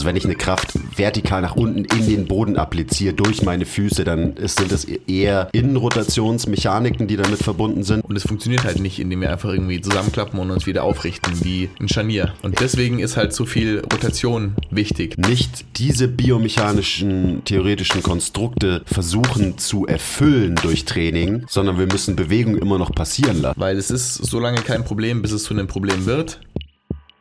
Also wenn ich eine Kraft vertikal nach unten in den Boden appliziere durch meine Füße, dann ist, sind das eher Innenrotationsmechaniken, die damit verbunden sind. Und es funktioniert halt nicht, indem wir einfach irgendwie zusammenklappen und uns wieder aufrichten wie ein Scharnier. Und deswegen ist halt so viel Rotation wichtig. Nicht diese biomechanischen, theoretischen Konstrukte versuchen zu erfüllen durch Training, sondern wir müssen Bewegung immer noch passieren lassen. Weil es ist so lange kein Problem, bis es zu einem Problem wird.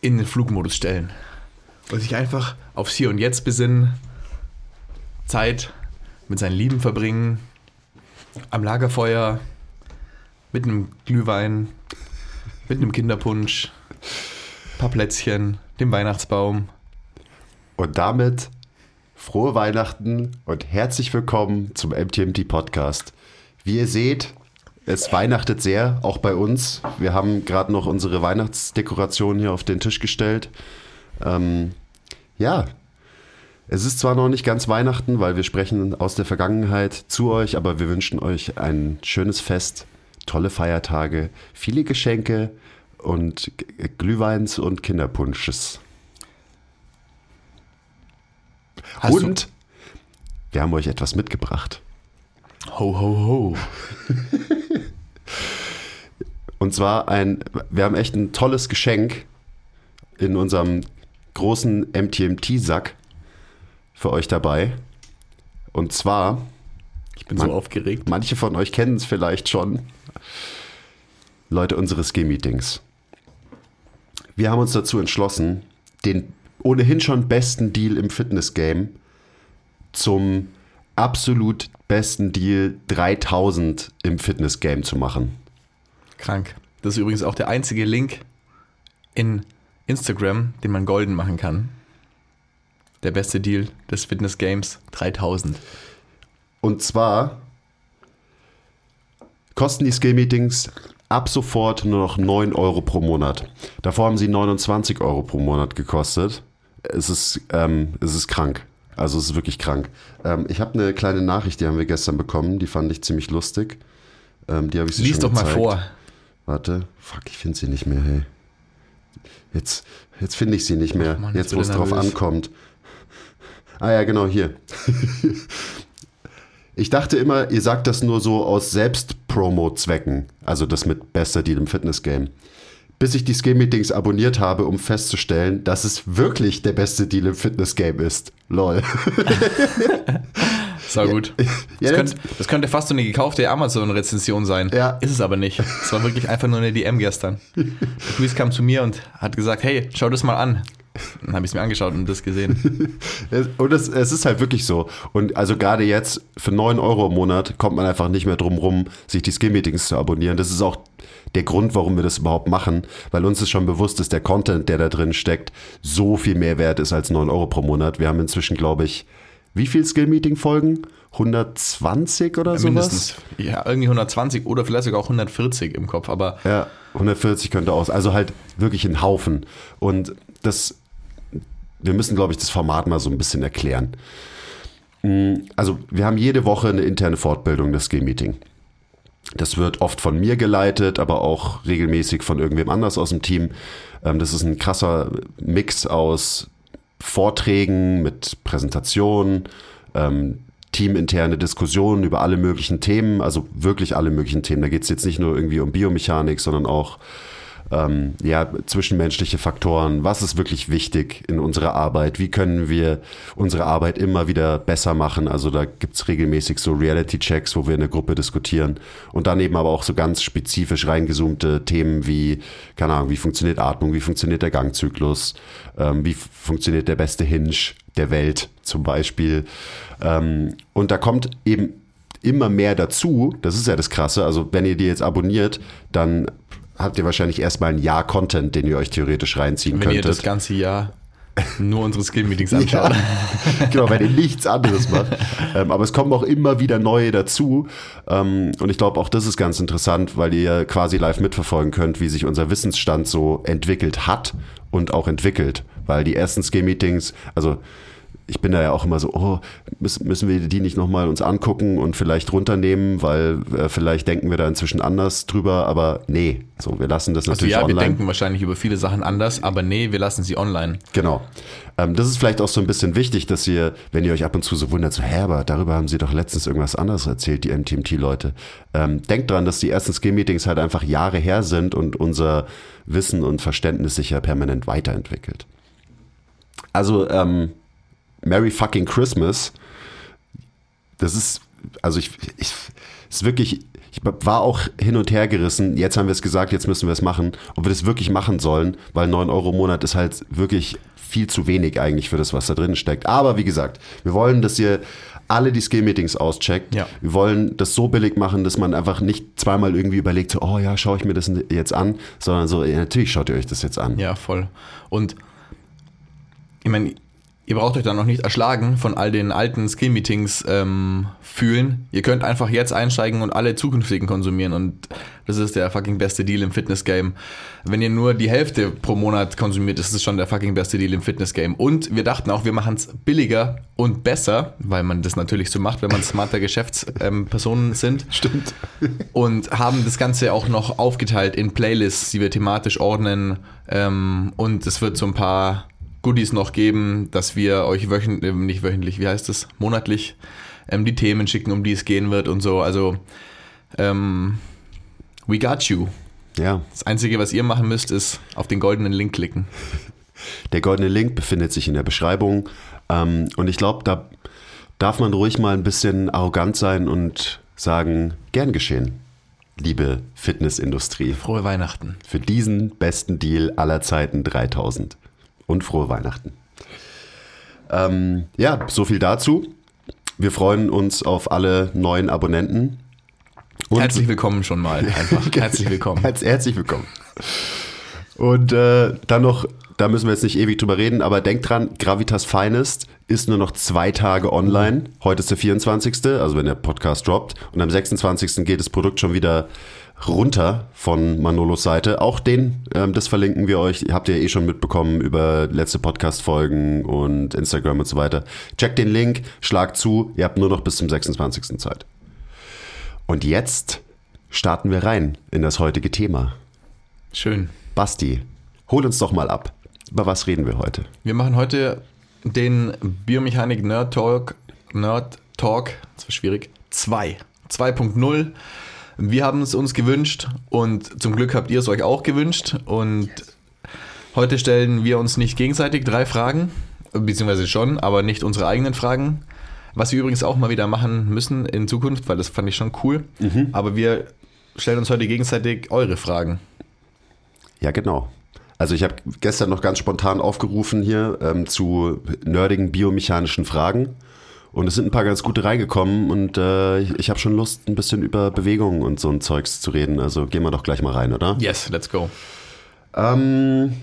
in den Flugmodus stellen und sich einfach aufs Hier und Jetzt besinnen, Zeit mit seinen Lieben verbringen, am Lagerfeuer, mit einem Glühwein, mit einem Kinderpunsch, ein paar Plätzchen, dem Weihnachtsbaum. Und damit frohe Weihnachten und herzlich willkommen zum MTMT Podcast. Wie ihr seht, es weihnachtet sehr, auch bei uns. Wir haben gerade noch unsere Weihnachtsdekoration hier auf den Tisch gestellt. Ähm, ja, es ist zwar noch nicht ganz Weihnachten, weil wir sprechen aus der Vergangenheit zu euch, aber wir wünschen euch ein schönes Fest, tolle Feiertage, viele Geschenke und Glühweins und Kinderpunsches. Hast und wir haben euch etwas mitgebracht. Ho, ho, ho. Und zwar ein, wir haben echt ein tolles Geschenk in unserem großen MTMT-Sack für euch dabei. Und zwar, Ich bin Man- so aufgeregt. manche von euch kennen es vielleicht schon, Leute unseres G-Meetings. Wir haben uns dazu entschlossen, den ohnehin schon besten Deal im Fitness-Game zum absolut besten Deal 3000 im Fitness-Game zu machen. Krank. Das ist übrigens auch der einzige Link in Instagram, den man golden machen kann. Der beste Deal des Fitness Games 3000. Und zwar kosten die Skill-Meetings ab sofort nur noch 9 Euro pro Monat. Davor haben sie 29 Euro pro Monat gekostet. Es ist, ähm, es ist krank. Also es ist wirklich krank. Ähm, ich habe eine kleine Nachricht, die haben wir gestern bekommen. Die fand ich ziemlich lustig. Ähm, die habe ich sie Lies doch mal gezeigt. vor. Warte. Fuck, ich finde sie nicht mehr, hey. Jetzt, jetzt finde ich sie nicht mehr. Ach Mann, jetzt jetzt, wo es drauf ankommt. Ah ja, genau, hier. ich dachte immer, ihr sagt das nur so aus Selbst-Promo-Zwecken. Also das mit bester Deal im Fitness-Game. Bis ich die Skill-Meetings abonniert habe, um festzustellen, dass es wirklich der beste Deal im Fitness-Game ist. Lol. Sau gut. Ja, Das könnte, das könnte fast so eine gekaufte Amazon-Rezension sein. Ja. Ist es aber nicht. Es war wirklich einfach nur eine DM gestern. Der Luis kam zu mir und hat gesagt, hey, schau das mal an. Dann habe ich es mir angeschaut und das gesehen. Es- Und es, es ist halt wirklich so. Und also gerade jetzt für 9 Euro im Monat kommt man einfach nicht mehr drum rum, sich die Skill-Meetings zu abonnieren. Das ist auch der Grund, warum wir das überhaupt machen, weil uns ist schon bewusst, dass der Content, der da drin steckt, so viel mehr wert ist als 9 Euro pro Monat. Wir haben inzwischen, glaube ich, wie viel Skill-Meeting-Folgen? 120 oder sowas? Mindestens. Ja, irgendwie 120 oder vielleicht sogar auch 140 im Kopf. Aber Ja, 140 könnte aus. Also halt wirklich ein Haufen. Und das, wir müssen, glaube ich, das Format mal so ein bisschen erklären. Mm, Also wir haben jede Woche eine interne Fortbildung, das Skill-Meeting. Das wird oft von mir geleitet, aber auch regelmäßig von irgendwem anders aus dem Team. Ähm, Das ist ein krasser Mix aus Vorträgen mit Präsentationen, ähm, teaminterne Diskussionen über alle möglichen Themen, also wirklich alle möglichen Themen. Da geht es jetzt nicht nur irgendwie um Biomechanik, sondern auch ähm, ja, zwischenmenschliche Faktoren, was ist wirklich wichtig in unserer Arbeit, wie können wir unsere Arbeit immer wieder besser machen. Also da gibt es regelmäßig so Reality-Checks, wo wir in der Gruppe diskutieren und dann eben aber auch so ganz spezifisch reingezoomte Themen wie, keine Ahnung, wie funktioniert Atmung, wie funktioniert der Gangzyklus, ähm, wie funktioniert der beste Hinge der Welt zum Beispiel. Ähm, und da kommt eben immer mehr dazu. Das ist ja das Krasse. Also wenn ihr die jetzt abonniert, dann habt ihr wahrscheinlich erstmal ein Jahr Content, den ihr euch theoretisch reinziehen Wenn könntet. ihr das ganze Jahr nur unsere Skill-Meetings anschaut. genau, wenn ihr nichts anderes macht. Ähm, aber es kommen auch immer wieder neue dazu. Ähm, und ich glaube, auch das ist ganz interessant, weil ihr quasi live mitverfolgen könnt, wie sich unser Wissensstand so entwickelt hat und auch entwickelt. Weil die ersten Skill-Meetings, also ich bin da ja auch immer so, oh, müssen, müssen wir die nicht nochmal uns angucken und vielleicht runternehmen, weil äh, vielleicht denken wir da inzwischen anders drüber, aber nee, so, wir lassen das Also natürlich ja, wir online. denken wahrscheinlich über viele Sachen anders, aber nee, wir lassen sie online. Genau. Ähm, das ist vielleicht auch so ein bisschen wichtig, dass ihr, wenn ihr euch ab und zu so wundert, so, hä, aber darüber haben sie doch letztens irgendwas anderes erzählt, die MTMT-Leute. Ähm, denkt dran, dass die ersten Skill-Meetings halt einfach Jahre her sind und unser Wissen und Verständnis sich ja permanent weiterentwickelt. Also, ähm, Merry fucking Christmas. Das ist, also ich, ich ist wirklich, ich war auch hin und her gerissen. Jetzt haben wir es gesagt, jetzt müssen wir es machen. Ob wir das wirklich machen sollen, weil 9 Euro im Monat ist halt wirklich viel zu wenig eigentlich für das, was da drin steckt. Aber wie gesagt, wir wollen, dass ihr alle die Skill-Meetings auscheckt. Ja. Wir wollen das so billig machen, dass man einfach nicht zweimal irgendwie überlegt, so, oh ja, schaue ich mir das jetzt an, sondern so, ja, natürlich schaut ihr euch das jetzt an. Ja, voll. Und ich meine, ihr braucht euch da noch nicht erschlagen von all den alten Skill-Meetings ähm, fühlen. Ihr könnt einfach jetzt einsteigen und alle zukünftigen konsumieren und das ist der fucking beste Deal im Fitness-Game. Wenn ihr nur die Hälfte pro Monat konsumiert, ist es schon der fucking beste Deal im Fitness-Game. Und wir dachten auch, wir machen es billiger und besser, weil man das natürlich so macht, wenn man smarter Geschäftspersonen sind. Stimmt. und haben das Ganze auch noch aufgeteilt in Playlists, die wir thematisch ordnen. Ähm, und es wird so ein paar Goodies noch geben, dass wir euch wöchentlich, nicht wöchentlich, wie heißt es, monatlich ähm, die Themen schicken, um die es gehen wird und so. Also, ähm, we got you. Ja. Das Einzige, was ihr machen müsst, ist auf den goldenen Link klicken. Der goldene Link befindet sich in der Beschreibung. Ähm, und ich glaube, da darf man ruhig mal ein bisschen arrogant sein und sagen, gern geschehen, liebe Fitnessindustrie, Frohe Weihnachten. für diesen besten Deal aller Zeiten 3000. Und frohe Weihnachten. Ähm, ja, so viel dazu. Wir freuen uns auf alle neuen Abonnenten. Und Herzlich willkommen schon mal. Einfach herzlich willkommen. Herz, herzlich willkommen. Und äh, dann noch, da müssen wir jetzt nicht ewig drüber reden, aber denkt dran, Gravitas Finest ist nur noch zwei Tage online. Heute ist der 24., also wenn der Podcast droppt. Und am 26. geht das Produkt schon wieder runter von Manolos Seite. Auch den, ähm, das verlinken wir euch. Habt ihr eh schon mitbekommen über letzte Podcast-Folgen und Instagram und so weiter. Checkt den Link, schlagt zu. Ihr habt nur noch bis zum 26. Zeit. Und jetzt starten wir rein in das heutige Thema. Schön. Basti, hol uns doch mal ab. Über was reden wir heute? Wir machen heute den Biomechanik Nerd Talk, Nerd Talk, das war schwierig, 2. 2.0. Wir haben es uns gewünscht und zum Glück habt ihr es euch auch gewünscht. Und heute stellen wir uns nicht gegenseitig drei Fragen, beziehungsweise schon, aber nicht unsere eigenen Fragen. Was wir übrigens auch mal wieder machen müssen in Zukunft, weil das fand ich schon cool. Aber wir stellen uns heute gegenseitig eure Fragen. Ja, genau. Also ich habe gestern noch ganz spontan aufgerufen hier ähm, zu nerdigen biomechanischen Fragen. Und es sind ein paar ganz gute reingekommen und äh, ich, ich habe schon Lust, ein bisschen über Bewegungen und so ein Zeugs zu reden. Also gehen wir doch gleich mal rein, oder? Yes, let's go. Ähm,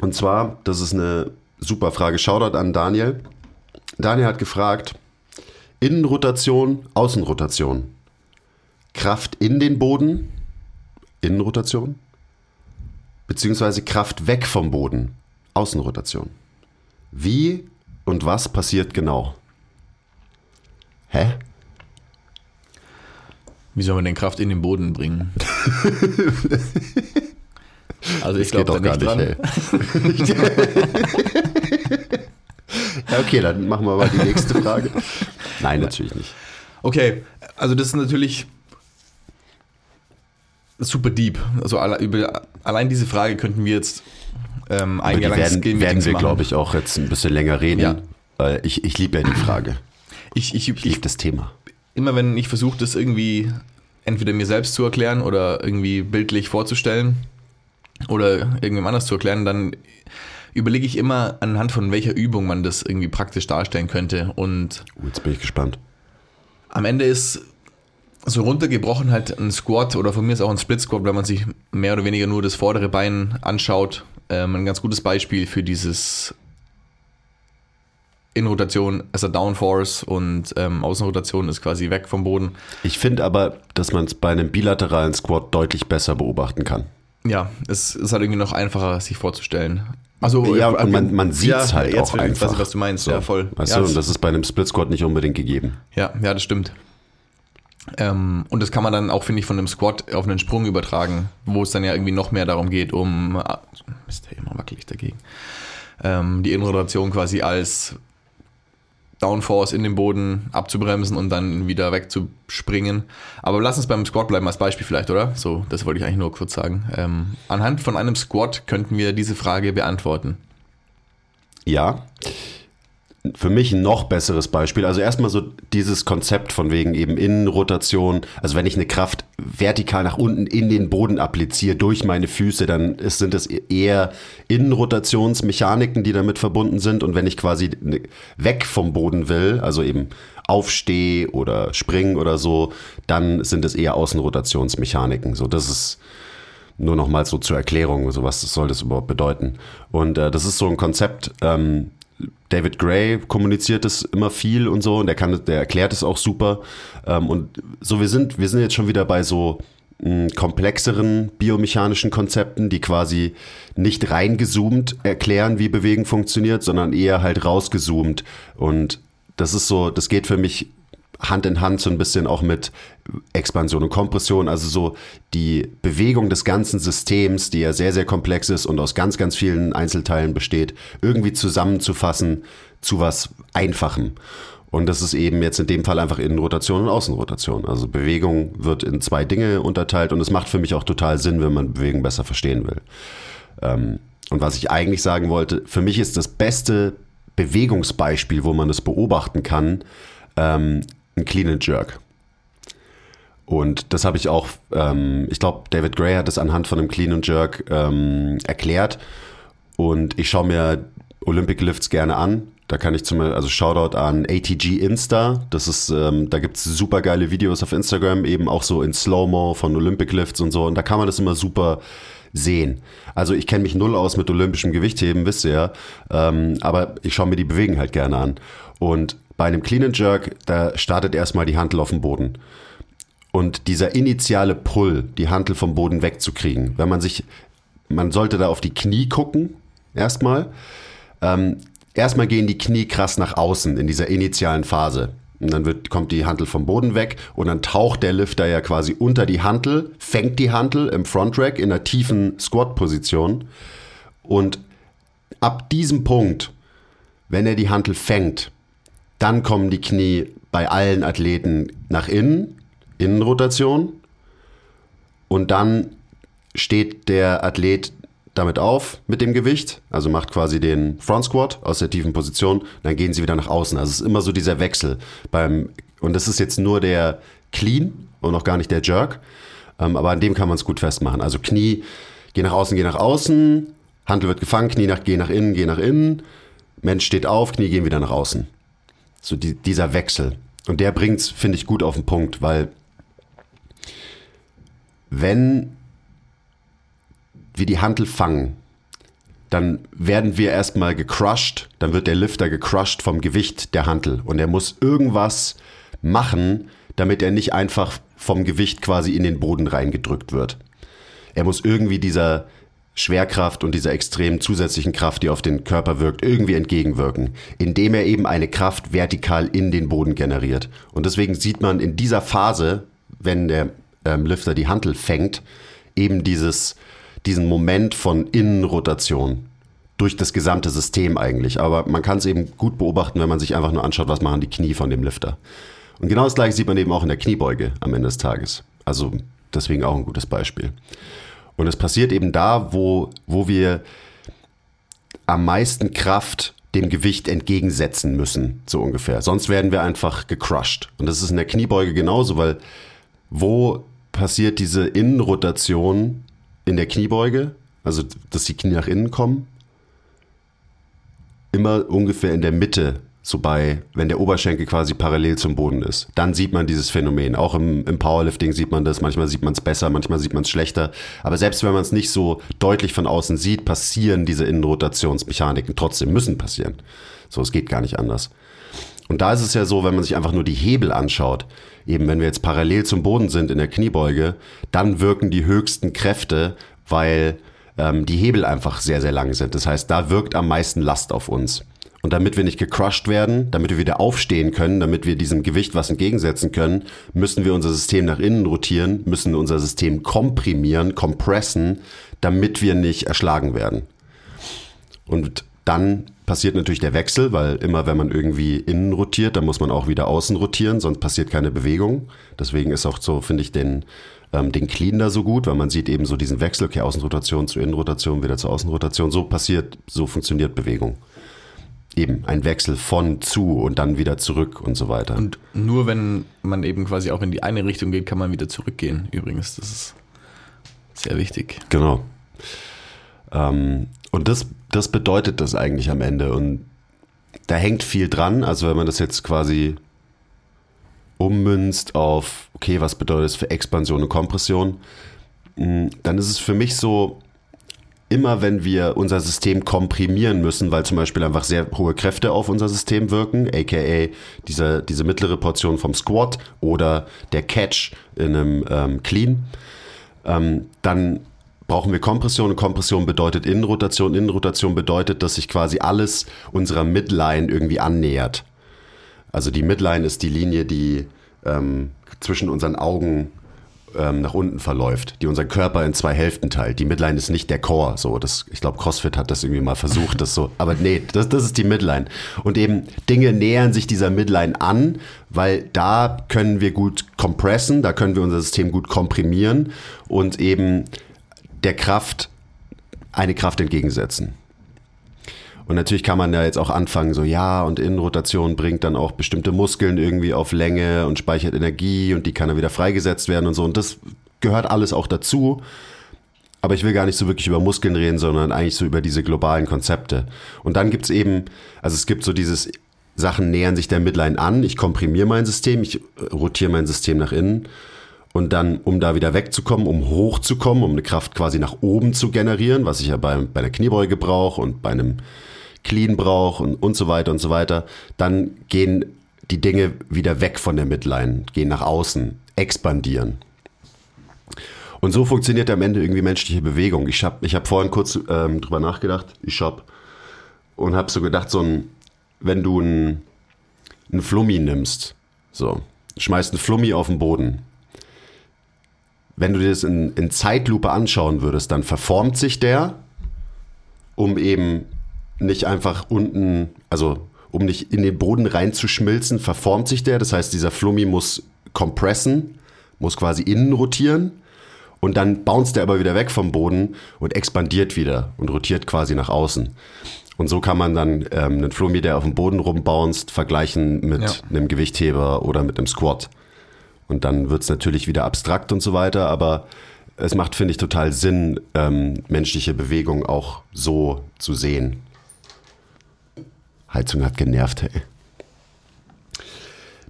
und zwar, das ist eine super Frage. Shoutout an Daniel. Daniel hat gefragt, Innenrotation, Außenrotation. Kraft in den Boden, Innenrotation. Beziehungsweise Kraft weg vom Boden, Außenrotation. Wie und was passiert genau? Hä? Wie soll man denn Kraft in den Boden bringen? also ich glaube da nicht dran. ey. ja, okay, dann machen wir mal die nächste Frage. Nein, natürlich nicht. Okay, also das ist natürlich super deep. Also alle, über, allein diese Frage könnten wir jetzt ähm, ein Jahr die lang werden, werden wir, glaube ich, auch jetzt ein bisschen länger reden. Ja. Weil ich, ich liebe ja die Frage. Ich, ich, Ich ich, liebe das Thema. immer wenn ich versuche, das irgendwie entweder mir selbst zu erklären oder irgendwie bildlich vorzustellen oder irgendjemand anders zu erklären, dann überlege ich immer anhand von welcher Übung man das irgendwie praktisch darstellen könnte. Und Oh, Jetzt bin ich gespannt. am Ende ist so runtergebrochen halt ein Squat oder von mir ist auch ein Split Squat, wenn man sich mehr oder weniger nur das vordere Bein anschaut, ähm, ein ganz gutes Beispiel für dieses Innenrotation, also Downforce und ähm, Außenrotation ist quasi weg vom Boden. Ich finde aber, dass man es bei einem bilateralen Squat deutlich besser beobachten kann. Ja, es ist halt irgendwie noch einfacher, sich vorzustellen. Also, Ja, äh, und man, man sieht es ja, halt jetzt auch weiß ich, einfach. was du meinst, So, ja, voll. Weißt ja, du, das- und das ist bei einem Split Squat nicht unbedingt gegeben. Ja, ja, das stimmt. Ähm, und das kann man dann auch, finde ich, von einem Squat auf einen Sprung übertragen, wo es dann ja irgendwie noch mehr darum geht, um. ah, Mist, hey, immer wackel ich dagegen. Ähm, die Innenrotation quasi als Downforce in den Boden abzubremsen und dann wieder wegzuspringen. Aber lass uns beim Squat bleiben als Beispiel vielleicht, oder? So, das wollte ich eigentlich nur kurz sagen. Ähm, anhand von einem Squat könnten wir diese Frage beantworten. Ja. Für mich ein noch besseres Beispiel. Also erstmal so dieses Konzept von wegen eben Innenrotation. Also wenn ich eine Kraft vertikal nach unten in den Boden appliziere durch meine Füße, dann ist, sind es eher Innenrotationsmechaniken, die damit verbunden sind. Und wenn ich quasi ne- weg vom Boden will, also eben aufstehe oder springen oder so, dann sind es eher Außenrotationsmechaniken. So, das ist nur noch mal so zur Erklärung, so was soll das überhaupt bedeuten. Und äh, das ist so ein Konzept, ähm, David Gray kommuniziert es immer viel und so und der kann, der erklärt es auch super. Ähm, und so wir sind, wir sind jetzt schon wieder bei so mh, komplexeren biomechanischen Konzepten, die quasi nicht reingezoomt erklären, wie Bewegen funktioniert, sondern eher halt rausgezoomt. Und das ist so, das geht für mich Hand in Hand so ein bisschen auch mit Expansion und Kompression, also so die Bewegung des ganzen Systems, die ja sehr, sehr komplex ist und aus ganz, ganz vielen Einzelteilen besteht, irgendwie zusammenzufassen zu was Einfachem. Und das ist eben jetzt in dem Fall einfach Innenrotation und Außenrotation. Also Bewegung wird in zwei Dinge unterteilt und es macht für mich auch total Sinn, wenn man Bewegung besser verstehen will. Ähm, und was ich eigentlich sagen wollte, für mich ist das beste Bewegungsbeispiel, wo man das beobachten kann, ähm, ein Clean and Jerk. Und das habe ich auch, ähm, ich glaube, David Gray hat es anhand von einem Clean and Jerk ähm, erklärt. Und ich schaue mir Olympic Lifts gerne an. Da kann ich zum Beispiel, also Shoutout an ATG Insta. Das ist, ähm, da gibt's super geile Videos auf Instagram, eben auch so in Slow-Mo von Olympic Lifts und so. Und da kann man das immer super sehen. Also ich kenne mich null aus mit olympischem Gewichtheben, wisst ihr ja. Ähm, aber ich schaue mir die Bewegen halt gerne an. Und bei einem Clean and Jerk, da startet erstmal die Handel auf dem Boden. Und dieser initiale Pull, die Hantel vom Boden wegzukriegen, wenn man sich, man sollte da auf die Knie gucken, erstmal. Ähm, erstmal gehen die Knie krass nach außen in dieser initialen Phase. Und dann wird, kommt die Hantel vom Boden weg und dann taucht der Lifter ja quasi unter die Hantel, fängt die Hantel im Front Rack in einer tiefen Squat-Position. Und ab diesem Punkt, wenn er die Hantel fängt, dann kommen die Knie bei allen Athleten nach innen, Innenrotation. Und dann steht der Athlet damit auf mit dem Gewicht, also macht quasi den Front Squat aus der tiefen Position, dann gehen sie wieder nach außen. Also es ist immer so dieser Wechsel beim und das ist jetzt nur der Clean und noch gar nicht der Jerk, ähm, aber an dem kann man es gut festmachen. Also Knie, geh nach außen, geh nach außen, Handel wird gefangen, Knie nach, geh nach innen, geh nach innen, Mensch steht auf, Knie gehen wieder nach außen. So die, dieser Wechsel. Und der bringt's, finde ich, gut auf den Punkt, weil wenn wir die Hantel fangen, dann werden wir erstmal gecrushed, dann wird der Lifter gecrushed vom Gewicht der Hantel und er muss irgendwas machen, damit er nicht einfach vom Gewicht quasi in den Boden reingedrückt wird. Er muss irgendwie dieser Schwerkraft und dieser extremen zusätzlichen Kraft, die auf den Körper wirkt, irgendwie entgegenwirken, indem er eben eine Kraft vertikal in den Boden generiert. Und deswegen sieht man in dieser Phase, wenn der ähm, Lifter die Hantel fängt, eben dieses, diesen Moment von Innenrotation durch das gesamte System eigentlich. Aber man kann es eben gut beobachten, wenn man sich einfach nur anschaut, was machen die Knie von dem Lifter. Und genau das gleiche sieht man eben auch in der Kniebeuge am Ende des Tages. Also deswegen auch ein gutes Beispiel. Und es passiert eben da, wo, wo wir am meisten Kraft dem Gewicht entgegensetzen müssen, so ungefähr. Sonst werden wir einfach gecrushed. Und das ist in der Kniebeuge genauso, weil wo passiert diese Innenrotation in der Kniebeuge? Also, dass die Knie nach innen kommen? Immer ungefähr in der Mitte so bei, wenn der Oberschenkel quasi parallel zum Boden ist. Dann sieht man dieses Phänomen. Auch im, im Powerlifting sieht man das. Manchmal sieht man es besser, manchmal sieht man es schlechter. Aber selbst wenn man es nicht so deutlich von außen sieht, passieren diese Innenrotationsmechaniken trotzdem, müssen passieren. So, es geht gar nicht anders. Und da ist es ja so, wenn man sich einfach nur die Hebel anschaut, eben wenn wir jetzt parallel zum Boden sind in der Kniebeuge, dann wirken die höchsten Kräfte, weil ähm, die Hebel einfach sehr, sehr lang sind. Das heißt, da wirkt am meisten Last auf uns. Und damit wir nicht gecrushed werden, damit wir wieder aufstehen können, damit wir diesem Gewicht was entgegensetzen können, müssen wir unser System nach innen rotieren, müssen unser System komprimieren, kompressen, damit wir nicht erschlagen werden. Und dann passiert natürlich der Wechsel, weil immer wenn man irgendwie innen rotiert, dann muss man auch wieder außen rotieren, sonst passiert keine Bewegung. Deswegen ist auch so, finde ich, den, ähm, den Clean da so gut, weil man sieht eben so diesen Wechsel, okay, Außenrotation zu Innenrotation, wieder zur Außenrotation. So passiert, so funktioniert Bewegung eben ein Wechsel von zu und dann wieder zurück und so weiter. Und nur wenn man eben quasi auch in die eine Richtung geht, kann man wieder zurückgehen. Übrigens, das ist sehr wichtig. Genau. Ähm, und das, das bedeutet das eigentlich am Ende. Und da hängt viel dran. Also wenn man das jetzt quasi ummünzt auf, okay, was bedeutet es für Expansion und Kompression, hm, dann ist es für mich so, immer wenn wir unser System komprimieren müssen, weil zum Beispiel einfach sehr hohe Kräfte auf unser System wirken, aka diese, diese mittlere Portion vom Squat oder der Catch in einem ähm, Clean, ähm, dann brauchen wir Kompression und Kompression bedeutet Innenrotation. Innenrotation bedeutet, dass sich quasi alles unserer Midline irgendwie annähert. Also die Midline ist die Linie, die ähm, zwischen unseren Augen ähm, nach unten verläuft, die unseren Körper in zwei Hälften teilt. Die Midline ist nicht der Core. So, das, ich glaube, CrossFit hat das irgendwie mal versucht, das so. Aber nee, das, das ist die Midline. Und eben Dinge nähern sich dieser Midline an, weil da können wir gut kompressen, da können wir unser System gut komprimieren und eben der Kraft eine Kraft entgegensetzen. Und natürlich kann man ja jetzt auch anfangen, so ja, und Innenrotation bringt dann auch bestimmte Muskeln irgendwie auf Länge und speichert Energie und die kann dann wieder freigesetzt werden und so. Und das gehört alles auch dazu. Aber ich will gar nicht so wirklich über Muskeln reden, sondern eigentlich so über diese globalen Konzepte. Und dann gibt's eben, also es gibt so dieses Sachen nähern sich der Midline an, ich komprimiere mein System, ich rotiere mein System nach innen. Und dann, um da wieder wegzukommen, um hochzukommen, um eine Kraft quasi nach oben zu generieren, was ich ja bei, bei einer Kniebeuge brauche und bei einem Clean braucht und, und so weiter und so weiter, dann gehen die Dinge wieder weg von der Midline, gehen nach außen, expandieren. Und so funktioniert am Ende irgendwie menschliche Bewegung. Ich habe ich hab vorhin kurz ähm, drüber nachgedacht, ich habe und habe so gedacht, so ein, wenn du ein, ein Flummi nimmst, so, schmeißt ein Flummi auf den Boden. Wenn du dir das in, in Zeitlupe anschauen würdest, dann verformt sich der, um eben nicht einfach unten, also um nicht in den Boden reinzuschmilzen, verformt sich der. Das heißt, dieser Flummi muss kompressen, muss quasi innen rotieren und dann bounced er aber wieder weg vom Boden und expandiert wieder und rotiert quasi nach außen. Und so kann man dann ähm, einen Flummi, der auf dem Boden rumbounced, vergleichen mit ja. einem Gewichtheber oder mit einem Squat. Und dann wird es natürlich wieder abstrakt und so weiter, aber es macht, finde ich, total Sinn, ähm, menschliche Bewegung auch so zu sehen. Heizung hat genervt, hey.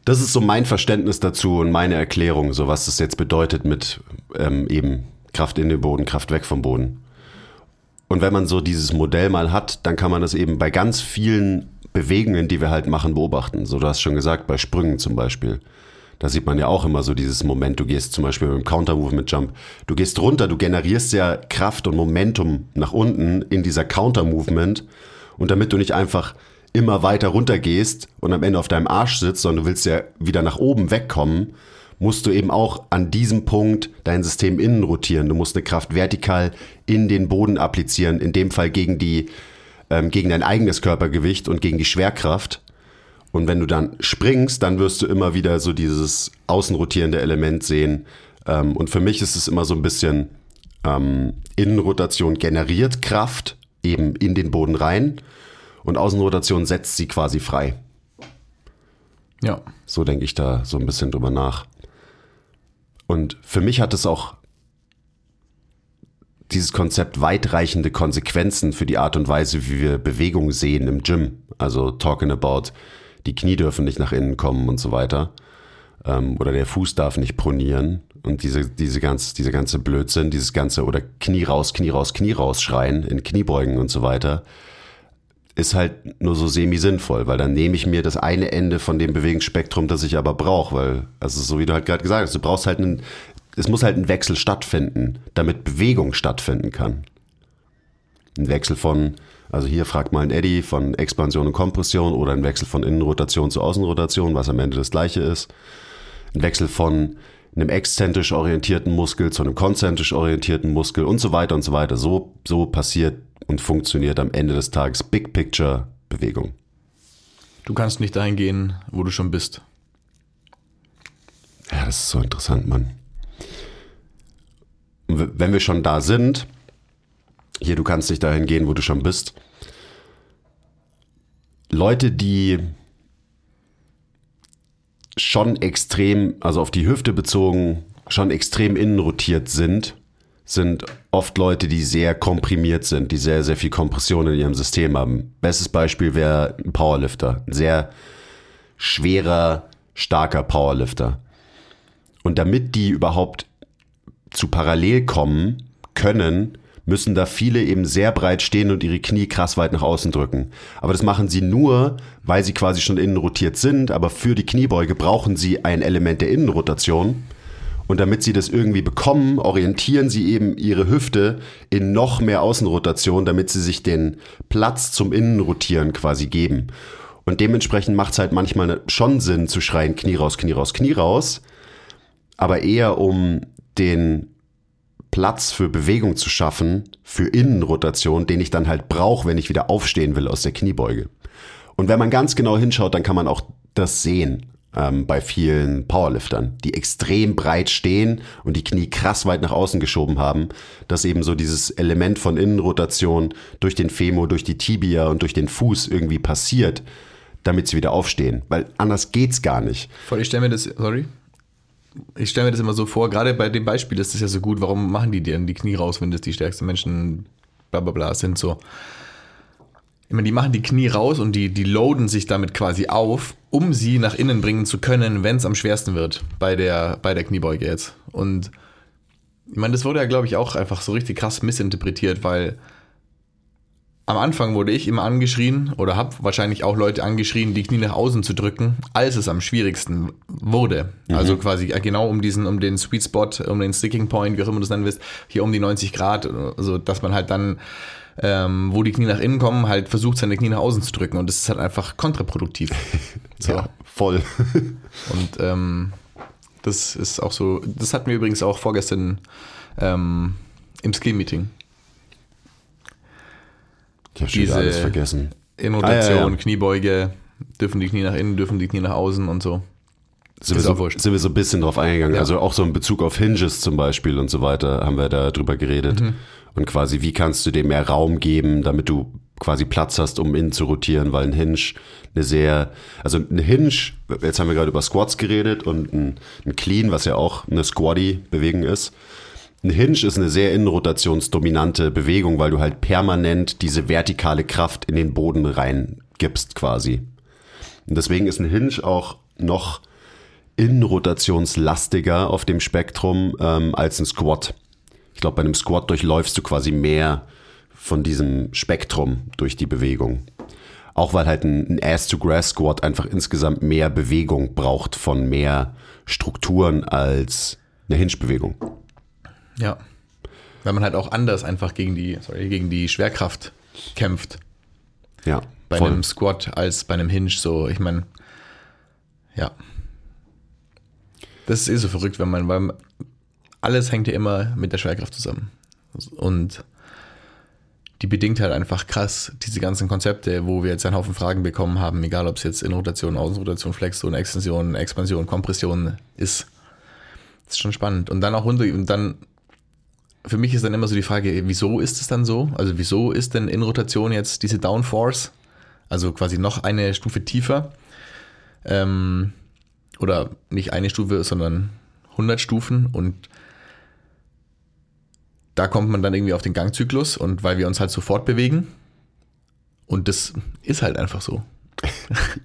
Das ist so mein Verständnis dazu und meine Erklärung, so was es jetzt bedeutet mit ähm, eben Kraft in den Boden, Kraft weg vom Boden. Und wenn man so dieses Modell mal hat, dann kann man das eben bei ganz vielen Bewegungen, die wir halt machen, beobachten. So, du hast schon gesagt, bei Sprüngen zum Beispiel. Da sieht man ja auch immer so dieses Moment, du gehst zum Beispiel beim Counter-Movement Jump, du gehst runter, du generierst ja Kraft und Momentum nach unten in dieser Counter-Movement und damit du nicht einfach immer weiter runter gehst und am Ende auf deinem Arsch sitzt, sondern du willst ja wieder nach oben wegkommen, musst du eben auch an diesem Punkt dein System innen rotieren. Du musst eine Kraft vertikal in den Boden applizieren, in dem Fall gegen die, ähm, gegen dein eigenes Körpergewicht und gegen die Schwerkraft. Und wenn du dann springst, dann wirst du immer wieder so dieses außenrotierende Element sehen, Ähm, und für mich ist es immer so ein bisschen ähm, Innenrotation generiert Kraft eben in den Boden rein und Außenrotation setzt sie quasi frei. Ja. So denke ich da so ein bisschen drüber nach. Und für mich hat es auch dieses Konzept weitreichende Konsequenzen für die Art und Weise, wie wir Bewegung sehen im Gym. Also talking about, die Knie dürfen nicht nach innen kommen und so weiter. Ähm, oder der Fuß darf nicht pronieren. Und diese, diese, ganz, diese ganze Blödsinn, dieses ganze, oder Knie raus, Knie raus, Knie raus schreien in Kniebeugen und so weiter, ist halt nur so semi-sinnvoll, weil dann nehme ich mir das eine Ende von dem Bewegungsspektrum, das ich aber brauche, weil, also so wie du halt gerade gesagt hast, du brauchst halt einen, es muss halt ein Wechsel stattfinden, damit Bewegung stattfinden kann. Ein Wechsel von, also hier fragt mal ein Eddy, von Expansion und Kompression oder ein Wechsel von Innenrotation zu Außenrotation, was am Ende das gleiche ist. Ein Wechsel von einem exzentrisch orientierten Muskel zu einem konzentrisch orientierten Muskel und so weiter und so weiter. So, so passiert und funktioniert am Ende des Tages Big Picture Bewegung. Du kannst nicht dahin gehen, wo du schon bist. Ja, das ist so interessant, Mann. Wenn wir schon da sind, hier, du kannst nicht dahin gehen, wo du schon bist. Leute, die schon extrem, also auf die Hüfte bezogen, schon extrem innenrotiert sind, sind oft Leute, die sehr komprimiert sind, die sehr, sehr viel Kompression in ihrem System haben. Bestes Beispiel wäre ein Powerlifter. Ein sehr schwerer, starker Powerlifter. Und damit die überhaupt zu parallel kommen können, müssen da viele eben sehr breit stehen und ihre Knie krass weit nach außen drücken. Aber das machen sie nur, weil sie quasi schon innen rotiert sind, aber für die Kniebeuge brauchen sie ein Element der Innenrotation. Und damit sie das irgendwie bekommen, orientieren sie eben ihre Hüfte in noch mehr Außenrotation, damit sie sich den Platz zum Innenrotieren quasi geben. Und dementsprechend macht es halt manchmal schon Sinn zu schreien, Knie raus, Knie raus, Knie raus. Aber eher um den Platz für Bewegung zu schaffen, für Innenrotation, den ich dann halt brauche, wenn ich wieder aufstehen will aus der Kniebeuge. Und wenn man ganz genau hinschaut, dann kann man auch das sehen ähm, bei vielen Powerliftern, die extrem breit stehen und die Knie krass weit nach außen geschoben haben, dass eben so dieses Element von Innenrotation durch den Femur, durch die Tibia und durch den Fuß irgendwie passiert, damit sie wieder aufstehen. Weil anders geht's gar nicht. Voll, ich stelle mir das, sorry, ich stelle mir das immer so vor, gerade bei dem Beispiel ist das ja so gut, warum machen die denn die Knie raus, wenn das die stärksten Menschen bla bla bla sind so. Ich meine, die machen die Knie raus und die, die loaden sich damit quasi auf, um sie nach innen bringen zu können, wenn es am schwersten wird bei der, bei der Kniebeuge jetzt. Und ich meine, das wurde ja, glaube ich, auch einfach so richtig krass missinterpretiert, weil am Anfang wurde ich immer angeschrien oder habe wahrscheinlich auch Leute angeschrien, die Knie nach außen zu drücken, als es am schwierigsten wurde. Mhm. Also quasi genau um diesen, um den Sweet Spot, um den Sticking Point, wie auch immer du es nennen willst, hier um die 90 Grad, also dass man halt dann, ähm, wo die Knie nach innen kommen, halt versucht, seine Knie nach außen zu drücken. Und das ist halt einfach kontraproduktiv. So. Ja, voll. Und ähm, das ist auch so, das hatten wir übrigens auch vorgestern ähm, im Skill-Meeting. Ich habe schon wieder alles vergessen. Innenrotation, ah, ja, ja. Kniebeuge, dürfen die Knie nach innen, dürfen die Knie nach außen und so. Sind wir, so, sind wir so ein bisschen drauf eingegangen. Ja. Also auch so in Bezug auf Hinges zum Beispiel und so weiter haben wir da drüber geredet. Mhm. Und quasi, wie kannst du dem mehr Raum geben, damit du quasi Platz hast, um innen zu rotieren, weil ein Hinge eine sehr, also ein Hinge, jetzt haben wir gerade über Squats geredet und ein, ein Clean, was ja auch eine Squatty-Bewegung ist. Ein Hinge ist eine sehr innenrotationsdominante Bewegung, weil du halt permanent diese vertikale Kraft in den Boden reingibst quasi. Und deswegen ist ein Hinge auch noch innenrotationslastiger auf dem Spektrum ähm, als ein Squat. Ich glaube, bei einem Squat durchläufst du quasi mehr von diesem Spektrum durch die Bewegung. Auch weil halt ein, ein Ass-to-Grass-Squat einfach insgesamt mehr Bewegung braucht von mehr Strukturen als eine Hinge-Bewegung. Ja. Weil man halt auch anders einfach gegen die, sorry, gegen die Schwerkraft kämpft. Ja. Bei voll. einem Squat als bei einem Hinge so. Ich meine, ja. Das ist eh so verrückt, wenn man, weil alles hängt ja immer mit der Schwerkraft zusammen. Und die bedingt halt einfach krass diese ganzen Konzepte, wo wir jetzt einen Haufen Fragen bekommen haben, egal ob es jetzt Innenrotation, Außenrotation, Flexion, Extension, Expansion, Kompression ist ist schon spannend. Und dann auch runter, und dann, für mich ist dann immer so die Frage, wieso ist es dann so? Also wieso ist denn in Rotation jetzt diese Downforce, also quasi noch eine Stufe tiefer? Ähm, oder nicht eine Stufe, sondern 100 Stufen und da kommt man dann irgendwie auf den Gangzyklus und weil wir uns halt sofort bewegen und das ist halt einfach so.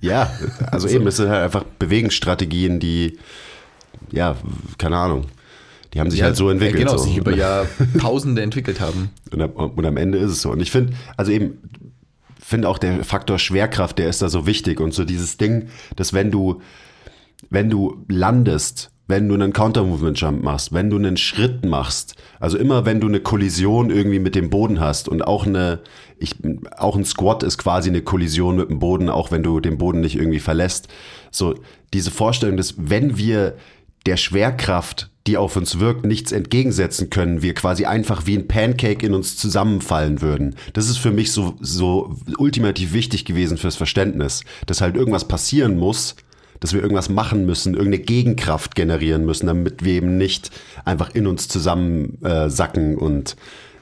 Ja, also eben, es sind halt einfach Bewegungsstrategien, die, ja, keine Ahnung, die haben sich halt so entwickelt. Ja, genau, so. sich über Jahrtausende entwickelt haben. Und am, und am Ende ist es so. Und ich finde, also eben, finde auch der Faktor Schwerkraft, der ist da so wichtig und so dieses Ding, dass wenn du, wenn du landest, wenn du einen Counter-Movement-Jump machst, wenn du einen Schritt machst, also immer wenn du eine Kollision irgendwie mit dem Boden hast und auch eine, ich, auch ein Squat ist quasi eine Kollision mit dem Boden, auch wenn du den Boden nicht irgendwie verlässt. So, diese Vorstellung, dass wenn wir der Schwerkraft, die auf uns wirkt, nichts entgegensetzen können, wir quasi einfach wie ein Pancake in uns zusammenfallen würden. Das ist für mich so, so ultimativ wichtig gewesen fürs Verständnis, dass halt irgendwas passieren muss, dass wir irgendwas machen müssen, irgendeine Gegenkraft generieren müssen, damit wir eben nicht einfach in uns zusammen äh, und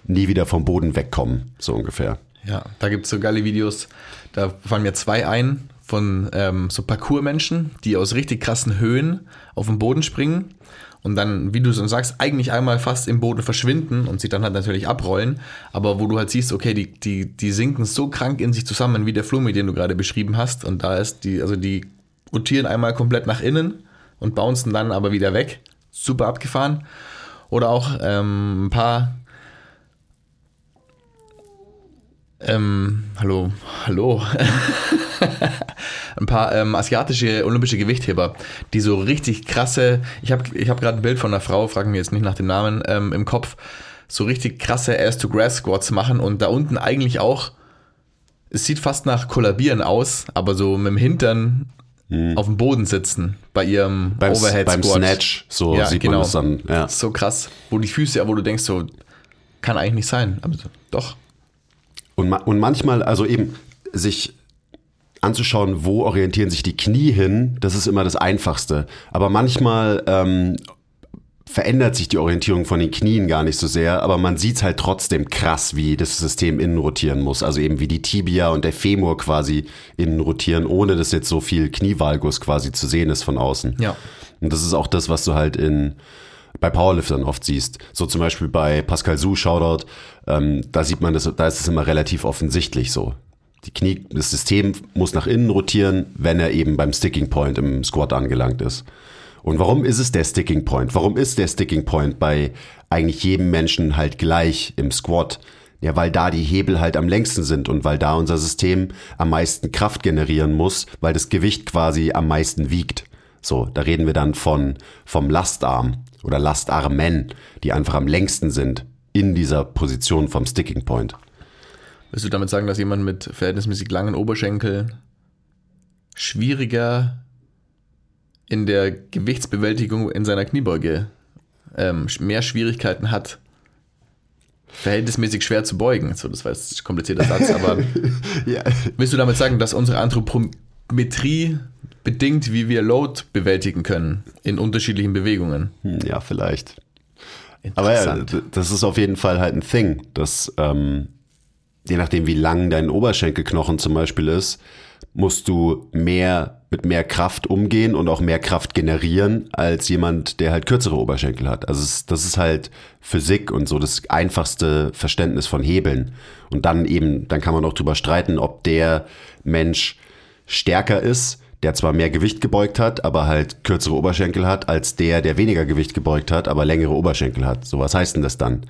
nie wieder vom Boden wegkommen, so ungefähr. Ja, da gibt es so geile Videos, da fallen mir zwei ein von ähm, so Parkour-Menschen, die aus richtig krassen Höhen auf den Boden springen und dann, wie du so sagst, eigentlich einmal fast im Boden verschwinden und sich dann halt natürlich abrollen, aber wo du halt siehst, okay, die, die, die sinken so krank in sich zusammen, wie der Flummi, den du gerade beschrieben hast und da ist die, also die rotieren einmal komplett nach innen und bouncen dann aber wieder weg. Super abgefahren. Oder auch ähm, ein paar. Ähm, hallo, hallo. ein paar ähm, asiatische olympische Gewichtheber, die so richtig krasse. Ich habe ich hab gerade ein Bild von einer Frau, fragen wir jetzt nicht nach dem Namen, ähm, im Kopf. So richtig krasse Ass-to-Grass-Squats machen und da unten eigentlich auch. Es sieht fast nach Kollabieren aus, aber so mit dem Hintern auf dem Boden sitzen bei ihrem Beim, Overhead beim Squat. Snatch, so Ja, sieht genau. man das dann. Ja. So krass, wo die Füße, wo du denkst so, kann eigentlich nicht sein, aber doch. Und, ma und manchmal, also eben, sich anzuschauen, wo orientieren sich die Knie hin, das ist immer das Einfachste. Aber manchmal ähm, verändert sich die Orientierung von den Knien gar nicht so sehr, aber man sieht es halt trotzdem krass, wie das System innen rotieren muss. Also eben wie die Tibia und der Femur quasi innen rotieren, ohne dass jetzt so viel Knievalgus quasi zu sehen ist von außen. Ja. Und das ist auch das, was du halt in bei Powerliftern oft siehst. So zum Beispiel bei Pascal Su, Shoutout, ähm, da sieht man das, da ist es immer relativ offensichtlich so. Die Knie, das System muss nach innen rotieren, wenn er eben beim Sticking Point im Squat angelangt ist. Und warum ist es der Sticking Point? Warum ist der Sticking Point bei eigentlich jedem Menschen halt gleich im Squat? Ja, weil da die Hebel halt am längsten sind und weil da unser System am meisten Kraft generieren muss, weil das Gewicht quasi am meisten wiegt. So, da reden wir dann von, vom Lastarm oder Lastarmen, die einfach am längsten sind in dieser Position vom Sticking Point. Willst du damit sagen, dass jemand mit verhältnismäßig langen Oberschenkeln schwieriger in der Gewichtsbewältigung in seiner Kniebeuge ähm, mehr Schwierigkeiten hat, verhältnismäßig schwer zu beugen? So, das war jetzt ein komplizierter Satz, aber Ja, willst du damit sagen, dass unsere Anthropometrie bedingt, wie wir Load bewältigen können in unterschiedlichen Bewegungen? ja vielleicht. Aber ja, das ist auf jeden Fall halt ein Thing, dass ähm, je nachdem, wie lang dein Oberschenkelknochen zum Beispiel ist, musst du mehr mit mehr Kraft umgehen und auch mehr Kraft generieren als jemand, der halt kürzere Oberschenkel hat. Also es, das ist halt Physik und so das einfachste Verständnis von Hebeln. Und dann eben, dann kann man auch drüber streiten, ob der Mensch stärker ist, der zwar mehr Gewicht gebeugt hat, aber halt kürzere Oberschenkel hat, als der, der weniger Gewicht gebeugt hat, aber längere Oberschenkel hat. So, was heißt denn das dann?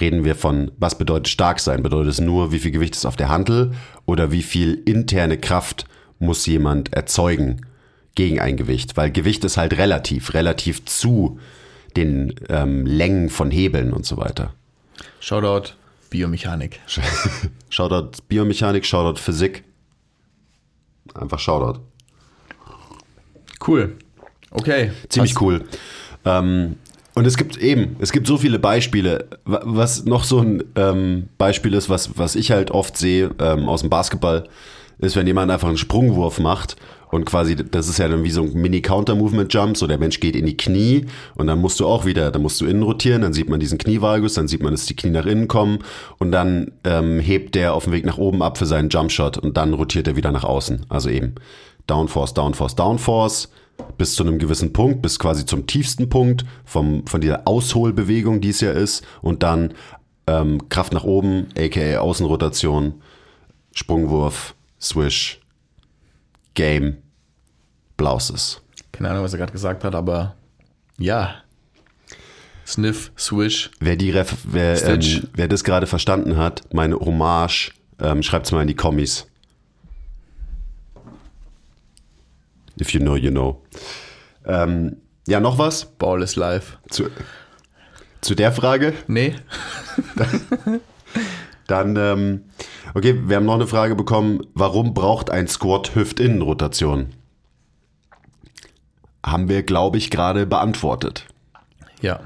Reden wir von, was bedeutet stark sein? Bedeutet es nur, wie viel Gewicht ist auf der Hantel oder wie viel interne Kraft muss jemand erzeugen gegen ein Gewicht? Weil Gewicht ist halt relativ, relativ zu den ähm, Längen von Hebeln und so weiter. Shoutout Biomechanik. Shoutout Biomechanik, Shoutout Physik. Einfach Shoutout. Cool. Okay. Ziemlich Hast- cool. Ähm, und es gibt eben, es gibt so viele Beispiele. Wa- Was noch so ein ähm, Beispiel ist, was, was ich halt oft sehe ähm, aus dem Basketball, ist, wenn jemand einfach einen Sprungwurf macht Und quasi, das ist ja dann wie so ein Mini-Counter-Movement-Jump, so der Mensch geht in die Knie und dann musst du auch wieder, dann musst du innen rotieren, dann sieht man diesen Knievalgus, dann sieht man, dass die Knie nach innen kommen und dann ähm, hebt der auf dem Weg nach oben ab für seinen Jumpshot und dann rotiert er wieder nach außen. Also eben Downforce, Downforce, Downforce bis zu einem gewissen Punkt, bis quasi zum tiefsten Punkt vom, von dieser Ausholbewegung, die es ja ist und dann ähm, Kraft nach oben, aka Außenrotation, Sprungwurf, Swish, Game, Blauses. Keine Ahnung, was er gerade gesagt hat, aber ja. Sniff, Swish. Wer, die Ref wer, ähm, wer das gerade verstanden hat, meine Hommage, ähm, schreibt es mal in die Kommis. If you know, you know. Ähm, ja, noch was Ball is life. zu, zu der Frage? Nee. Dann, ähm, okay, wir haben noch eine Frage bekommen. Warum braucht ein Squat Hüftinnenrotation? Haben wir, glaube ich, gerade beantwortet. Ja.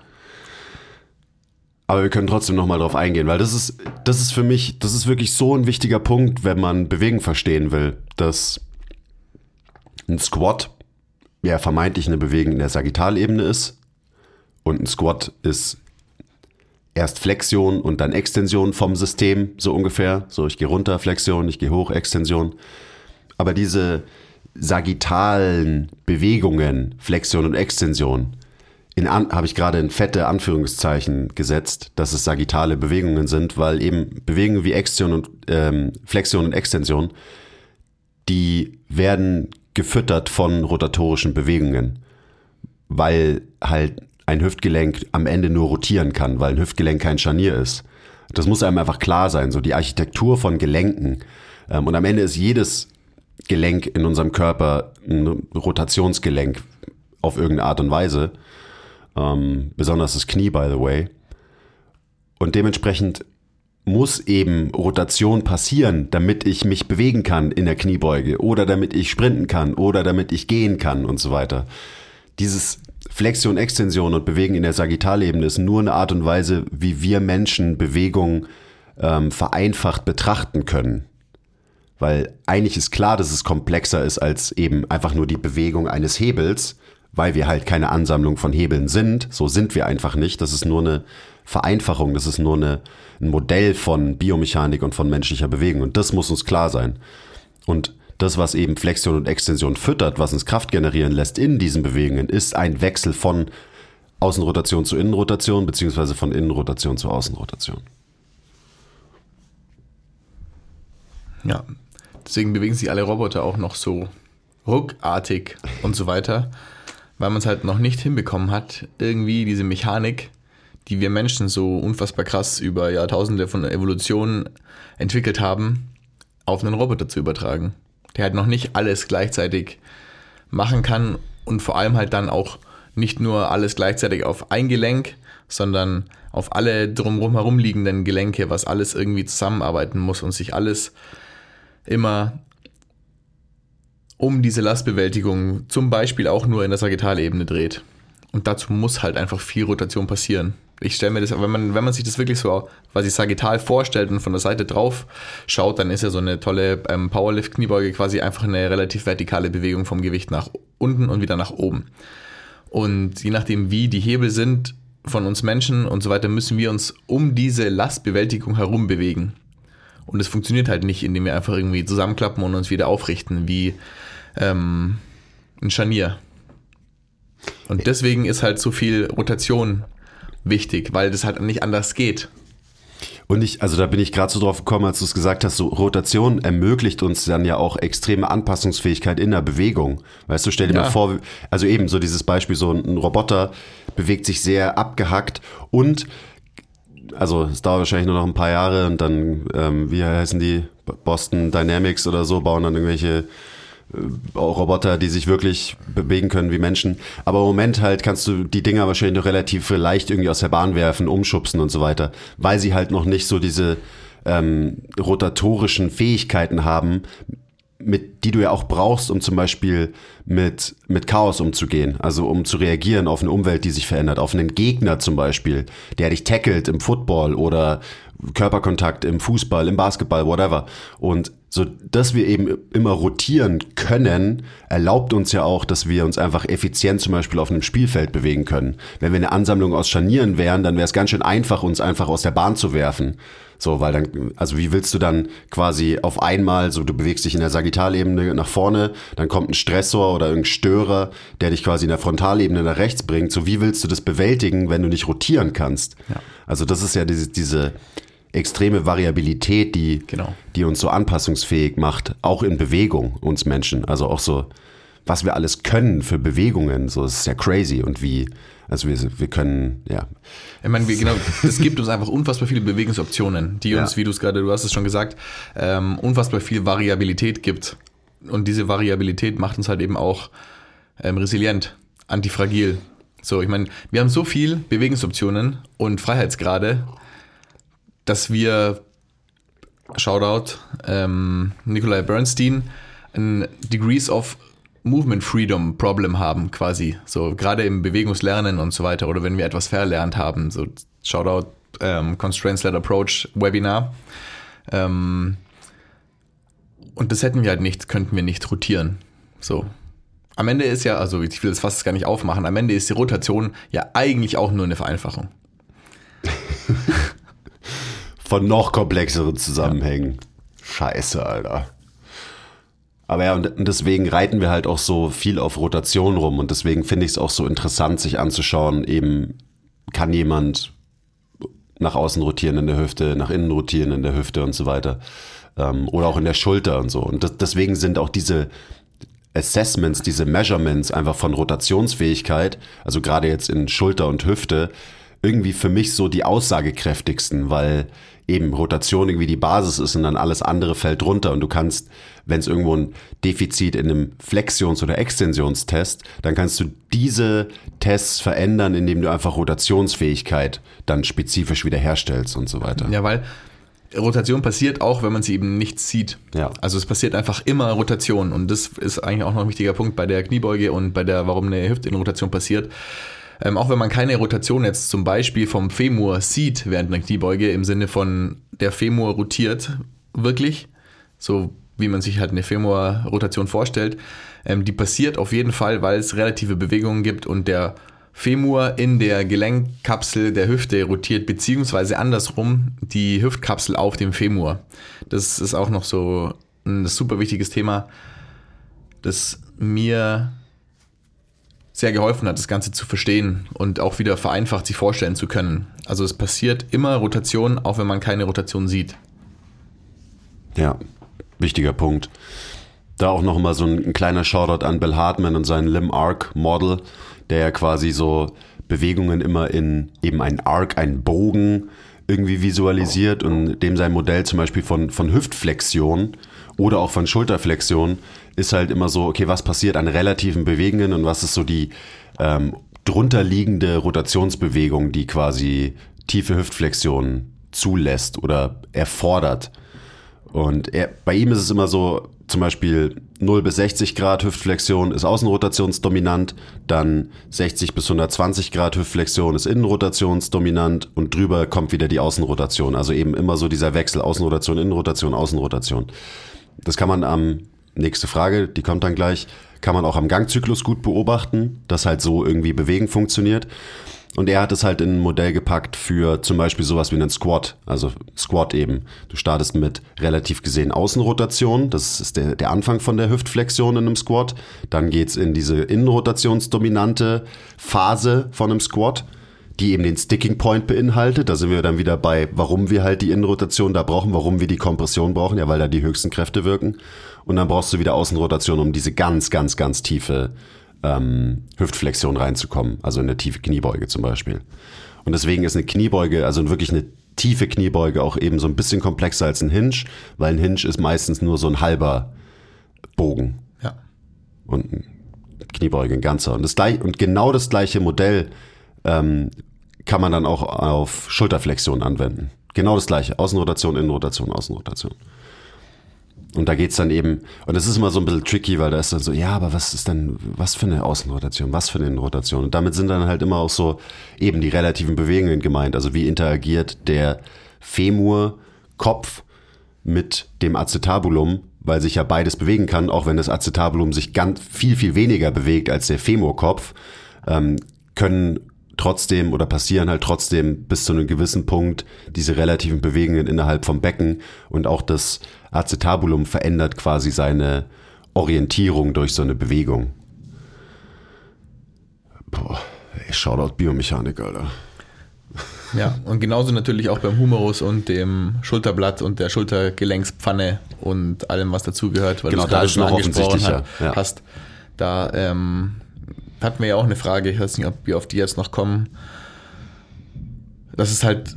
Aber wir können trotzdem nochmal drauf eingehen, weil das ist, das ist für mich, das ist wirklich so ein wichtiger Punkt, wenn man Bewegen verstehen will, dass ein Squat ja vermeintlich eine Bewegung in der Sagittalebene ist und ein Squat ist erst Flexion und dann Extension vom System, so ungefähr. So, ich gehe runter, Flexion, ich gehe hoch, Extension. Aber diese sagittalen Bewegungen, Flexion und Extension, habe ich gerade in fette Anführungszeichen gesetzt, dass es sagittale Bewegungen sind, weil eben Bewegungen wie Extension und ähm, Flexion und Extension, die werden gefüttert von rotatorischen Bewegungen, weil halt ein Hüftgelenk am Ende nur rotieren kann, weil ein Hüftgelenk kein Scharnier ist. Das muss einem einfach klar sein, so die Architektur von Gelenken. Ähm, und am Ende ist jedes Gelenk in unserem Körper ein Rotationsgelenk auf irgendeine Art und Weise. Ähm, besonders das Knie, by the way. Und dementsprechend muss eben Rotation passieren, damit ich mich bewegen kann in der Kniebeuge oder damit ich sprinten kann oder damit ich gehen kann und so weiter. Dieses Flexion, Extension und Bewegen in der Sagittalebene ist nur eine Art und Weise, wie wir Menschen Bewegung ähm, vereinfacht betrachten können. Weil eigentlich ist klar, dass es komplexer ist als eben einfach nur die Bewegung eines Hebels, weil wir halt keine Ansammlung von Hebeln sind. So sind wir einfach nicht. Das ist nur eine Vereinfachung, das ist nur eine, ein Modell von Biomechanik und von menschlicher Bewegung. Und das muss uns klar sein. Und das, was eben Flexion und Extension füttert, was uns Kraft generieren lässt in diesen Bewegungen, ist ein Wechsel von Außenrotation zu Innenrotation, beziehungsweise von Innenrotation zu Außenrotation. Ja. Deswegen bewegen sich alle Roboter auch noch so ruckartig und so weiter, weil man es halt noch nicht hinbekommen hat, irgendwie diese Mechanik, die wir Menschen so unfassbar krass über Jahrtausende von Evolution entwickelt haben, auf einen Roboter zu übertragen. Der halt noch nicht alles gleichzeitig machen kann und vor allem halt dann auch nicht nur alles gleichzeitig auf ein Gelenk, sondern auf alle drumherum herumliegenden Gelenke, was alles irgendwie zusammenarbeiten muss und sich alles immer um diese Lastbewältigung zum Beispiel auch nur in der Sagittalebene dreht. Und dazu muss halt einfach viel Rotation passieren. Ich stelle mir das, wenn man, wenn man sich das wirklich so quasi sagittal vorstellt und von der Seite drauf schaut, dann ist ja so eine tolle ähm, Powerlift-Kniebeuge quasi einfach eine relativ vertikale Bewegung vom Gewicht nach unten und wieder nach oben. Und je nachdem, wie die Hebel sind von uns Menschen und so weiter, müssen wir uns um diese Lastbewältigung herum bewegen. Und es funktioniert halt nicht, indem wir einfach irgendwie zusammenklappen und uns wieder aufrichten, wie ähm, ein Scharnier. Und deswegen ist halt so viel Rotation wichtig, weil das halt nicht anders geht. Und ich, also da bin ich gerade so drauf gekommen, als du es gesagt hast, so Rotation ermöglicht uns dann ja auch extreme Anpassungsfähigkeit in der Bewegung. Weißt du, stell dir Ja. mal vor, also eben so dieses Beispiel, so ein Roboter bewegt sich sehr abgehackt und also es dauert wahrscheinlich nur noch ein paar Jahre und dann, ähm, wie heißen die, Boston Dynamics oder so, bauen dann irgendwelche Roboter, die sich wirklich bewegen können wie Menschen. Aber im Moment halt kannst du die Dinger wahrscheinlich noch relativ leicht irgendwie aus der Bahn werfen, umschubsen und so weiter, weil sie halt noch nicht so diese ähm, rotatorischen Fähigkeiten haben, mit, die du ja auch brauchst, um zum Beispiel mit, mit Chaos umzugehen. Also um zu reagieren auf eine Umwelt, die sich verändert, auf einen Gegner zum Beispiel, der dich tackelt im Football oder Körperkontakt im Fußball, im Basketball, whatever. Und so, dass wir eben immer rotieren können, erlaubt uns ja auch, dass wir uns einfach effizient zum Beispiel auf einem Spielfeld bewegen können. Wenn wir eine Ansammlung aus Scharnieren wären, dann wäre es ganz schön einfach, uns einfach aus der Bahn zu werfen. So, weil dann, also wie willst du dann quasi auf einmal, so du bewegst dich in der Sagittalebene nach vorne, dann kommt ein Stressor oder irgendein Störer, der dich quasi in der Frontalebene nach rechts bringt. So, wie willst du das bewältigen, wenn du nicht rotieren kannst? Ja. Also das ist ja diese, diese extreme Variabilität, die, Genau. die uns so anpassungsfähig macht, auch in Bewegung, uns Menschen. Also auch so, was wir alles können für Bewegungen, so es ist ja crazy und wie, also wir, wir können, ja, Ich meine, wir, genau, es gibt uns einfach unfassbar viele Bewegungsoptionen, die uns, Ja. wie du es gerade, du hast es schon gesagt, ähm, unfassbar viel Variabilität gibt. Und diese Variabilität macht uns halt eben auch ähm, resilient, antifragil. So, ich meine, wir haben so viel Bewegungsoptionen und Freiheitsgrade, dass wir, Shoutout, ähm, Nikolai Bernstein, ein Degrees of Movement Freedom Problem haben, quasi. So, gerade im Bewegungslernen und so weiter, oder wenn wir etwas verlernt haben. So, Shoutout, ähm, Constraints-Led Approach Webinar. Ähm, und das hätten wir halt nicht, könnten wir nicht rotieren. So. Am Ende ist ja, also ich will das fast gar nicht aufmachen, am Ende ist die Rotation ja eigentlich auch nur eine Vereinfachung. von noch komplexeren Zusammenhängen. Scheiße, Alter. Aber ja, und deswegen reiten wir halt auch so viel auf Rotation rum und deswegen finde ich es auch so interessant, sich anzuschauen, eben kann jemand nach außen rotieren in der Hüfte, nach innen rotieren in der Hüfte und so weiter. Ähm, oder auch in der Schulter und so. Und das, deswegen sind auch diese Assessments, diese Measurements einfach von Rotationsfähigkeit, also gerade jetzt in Schulter und Hüfte, irgendwie für mich so die aussagekräftigsten, weil eben Rotation irgendwie die Basis ist und dann alles andere fällt runter und du kannst, wenn es irgendwo ein Defizit in einem Flexions- oder Extensionstest, dann kannst du diese Tests verändern, indem du einfach Rotationsfähigkeit dann spezifisch wiederherstellst und so weiter. Ja, weil Rotation passiert auch, wenn man sie eben nicht sieht. Ja. Also es passiert einfach immer Rotation und das ist eigentlich auch noch ein wichtiger Punkt bei der Kniebeuge und bei der, warum eine Hüftinnenrotation passiert. Ähm, auch wenn man keine Rotation jetzt zum Beispiel vom Femur sieht während einer Kniebeuge im Sinne von der Femur rotiert wirklich, so wie man sich halt eine Femur-Rotation vorstellt, ähm, die passiert auf jeden Fall, weil es relative Bewegungen gibt und der Femur in der Gelenkkapsel der Hüfte rotiert, beziehungsweise andersrum die Hüftkapsel auf dem Femur. Das ist auch noch so ein super wichtiges Thema, das mir sehr geholfen hat, das Ganze zu verstehen und auch wieder vereinfacht sich vorstellen zu können. Also es passiert immer Rotation, auch wenn man keine Rotation sieht. Ja, wichtiger Punkt. Da auch noch mal so ein, ein kleiner Shoutout an Bill Hartman und seinen Limb Arc Model, der ja quasi so Bewegungen immer in eben ein Arc, einen Bogen irgendwie visualisiert und dem sein Modell zum Beispiel von, von Hüftflexion oder auch von Schulterflexion ist halt immer so, okay, was passiert an relativen Bewegungen und was ist so die ähm, drunterliegende Rotationsbewegung, die quasi tiefe Hüftflexion zulässt oder erfordert. Und er, bei ihm ist es immer so, zum Beispiel 0 bis 60 Grad Hüftflexion ist außenrotationsdominant, dann 60 bis 120 Grad Hüftflexion ist innenrotationsdominant und drüber kommt wieder die Außenrotation. Also eben immer so dieser Wechsel Außenrotation, Innenrotation, Außenrotation. Das kann man am, nächste Frage, die kommt dann gleich, kann man auch am Gangzyklus gut beobachten, dass halt so irgendwie Bewegen funktioniert. Und er hat es halt in ein Modell gepackt für zum Beispiel sowas wie einen Squat. Also Squat eben. Du startest mit relativ gesehen Außenrotation. Das ist der, der Anfang von der Hüftflexion in einem Squat. Dann geht's in diese innenrotationsdominante Phase von einem Squat, die eben den Sticking Point beinhaltet. Da sind wir dann wieder bei, warum wir halt die Innenrotation da brauchen, warum wir die Kompression brauchen. Ja, weil da die höchsten Kräfte wirken. Und dann brauchst du wieder Außenrotation, um diese ganz, ganz, ganz tiefe ähm, Hüftflexion reinzukommen, also in eine tiefe Kniebeuge zum Beispiel. Und deswegen ist eine Kniebeuge, also wirklich eine tiefe Kniebeuge auch eben so ein bisschen komplexer als ein Hinge, weil ein Hinge ist meistens nur so ein halber Bogen Ja. und ein Kniebeuge ein ganzer. Und, das gleich, und genau das gleiche Modell ähm, kann man dann auch auf Schulterflexion anwenden. Genau das gleiche. Außenrotation, Innenrotation, Außenrotation. Und da geht's dann eben, und das ist immer so ein bisschen tricky, weil da ist dann so, ja, aber was ist denn, was für eine Außenrotation, was für eine Innenrotation? Und damit sind dann halt immer auch so eben die relativen Bewegungen gemeint. Also wie interagiert der Femur, Kopf mit dem Acetabulum, weil sich ja beides bewegen kann, auch wenn das Acetabulum sich ganz viel, viel weniger bewegt als der Femurkopf, ähm, können trotzdem oder passieren halt trotzdem bis zu einem gewissen Punkt diese relativen Bewegungen innerhalb vom Becken und auch das Acetabulum verändert quasi seine Orientierung durch so eine Bewegung. Boah, ey, Shoutout Biomechanik, Alter. Ja, und genauso natürlich auch beim Humerus und dem Schulterblatt und der Schultergelenkspfanne und allem, was dazugehört, weil Genau, du es da gerade ist schon noch angesprochen offensichtlicher, hat, ja. hast. Da ähm, hatten wir ja auch eine Frage, ich weiß nicht, ob wir auf die jetzt noch kommen. Das ist halt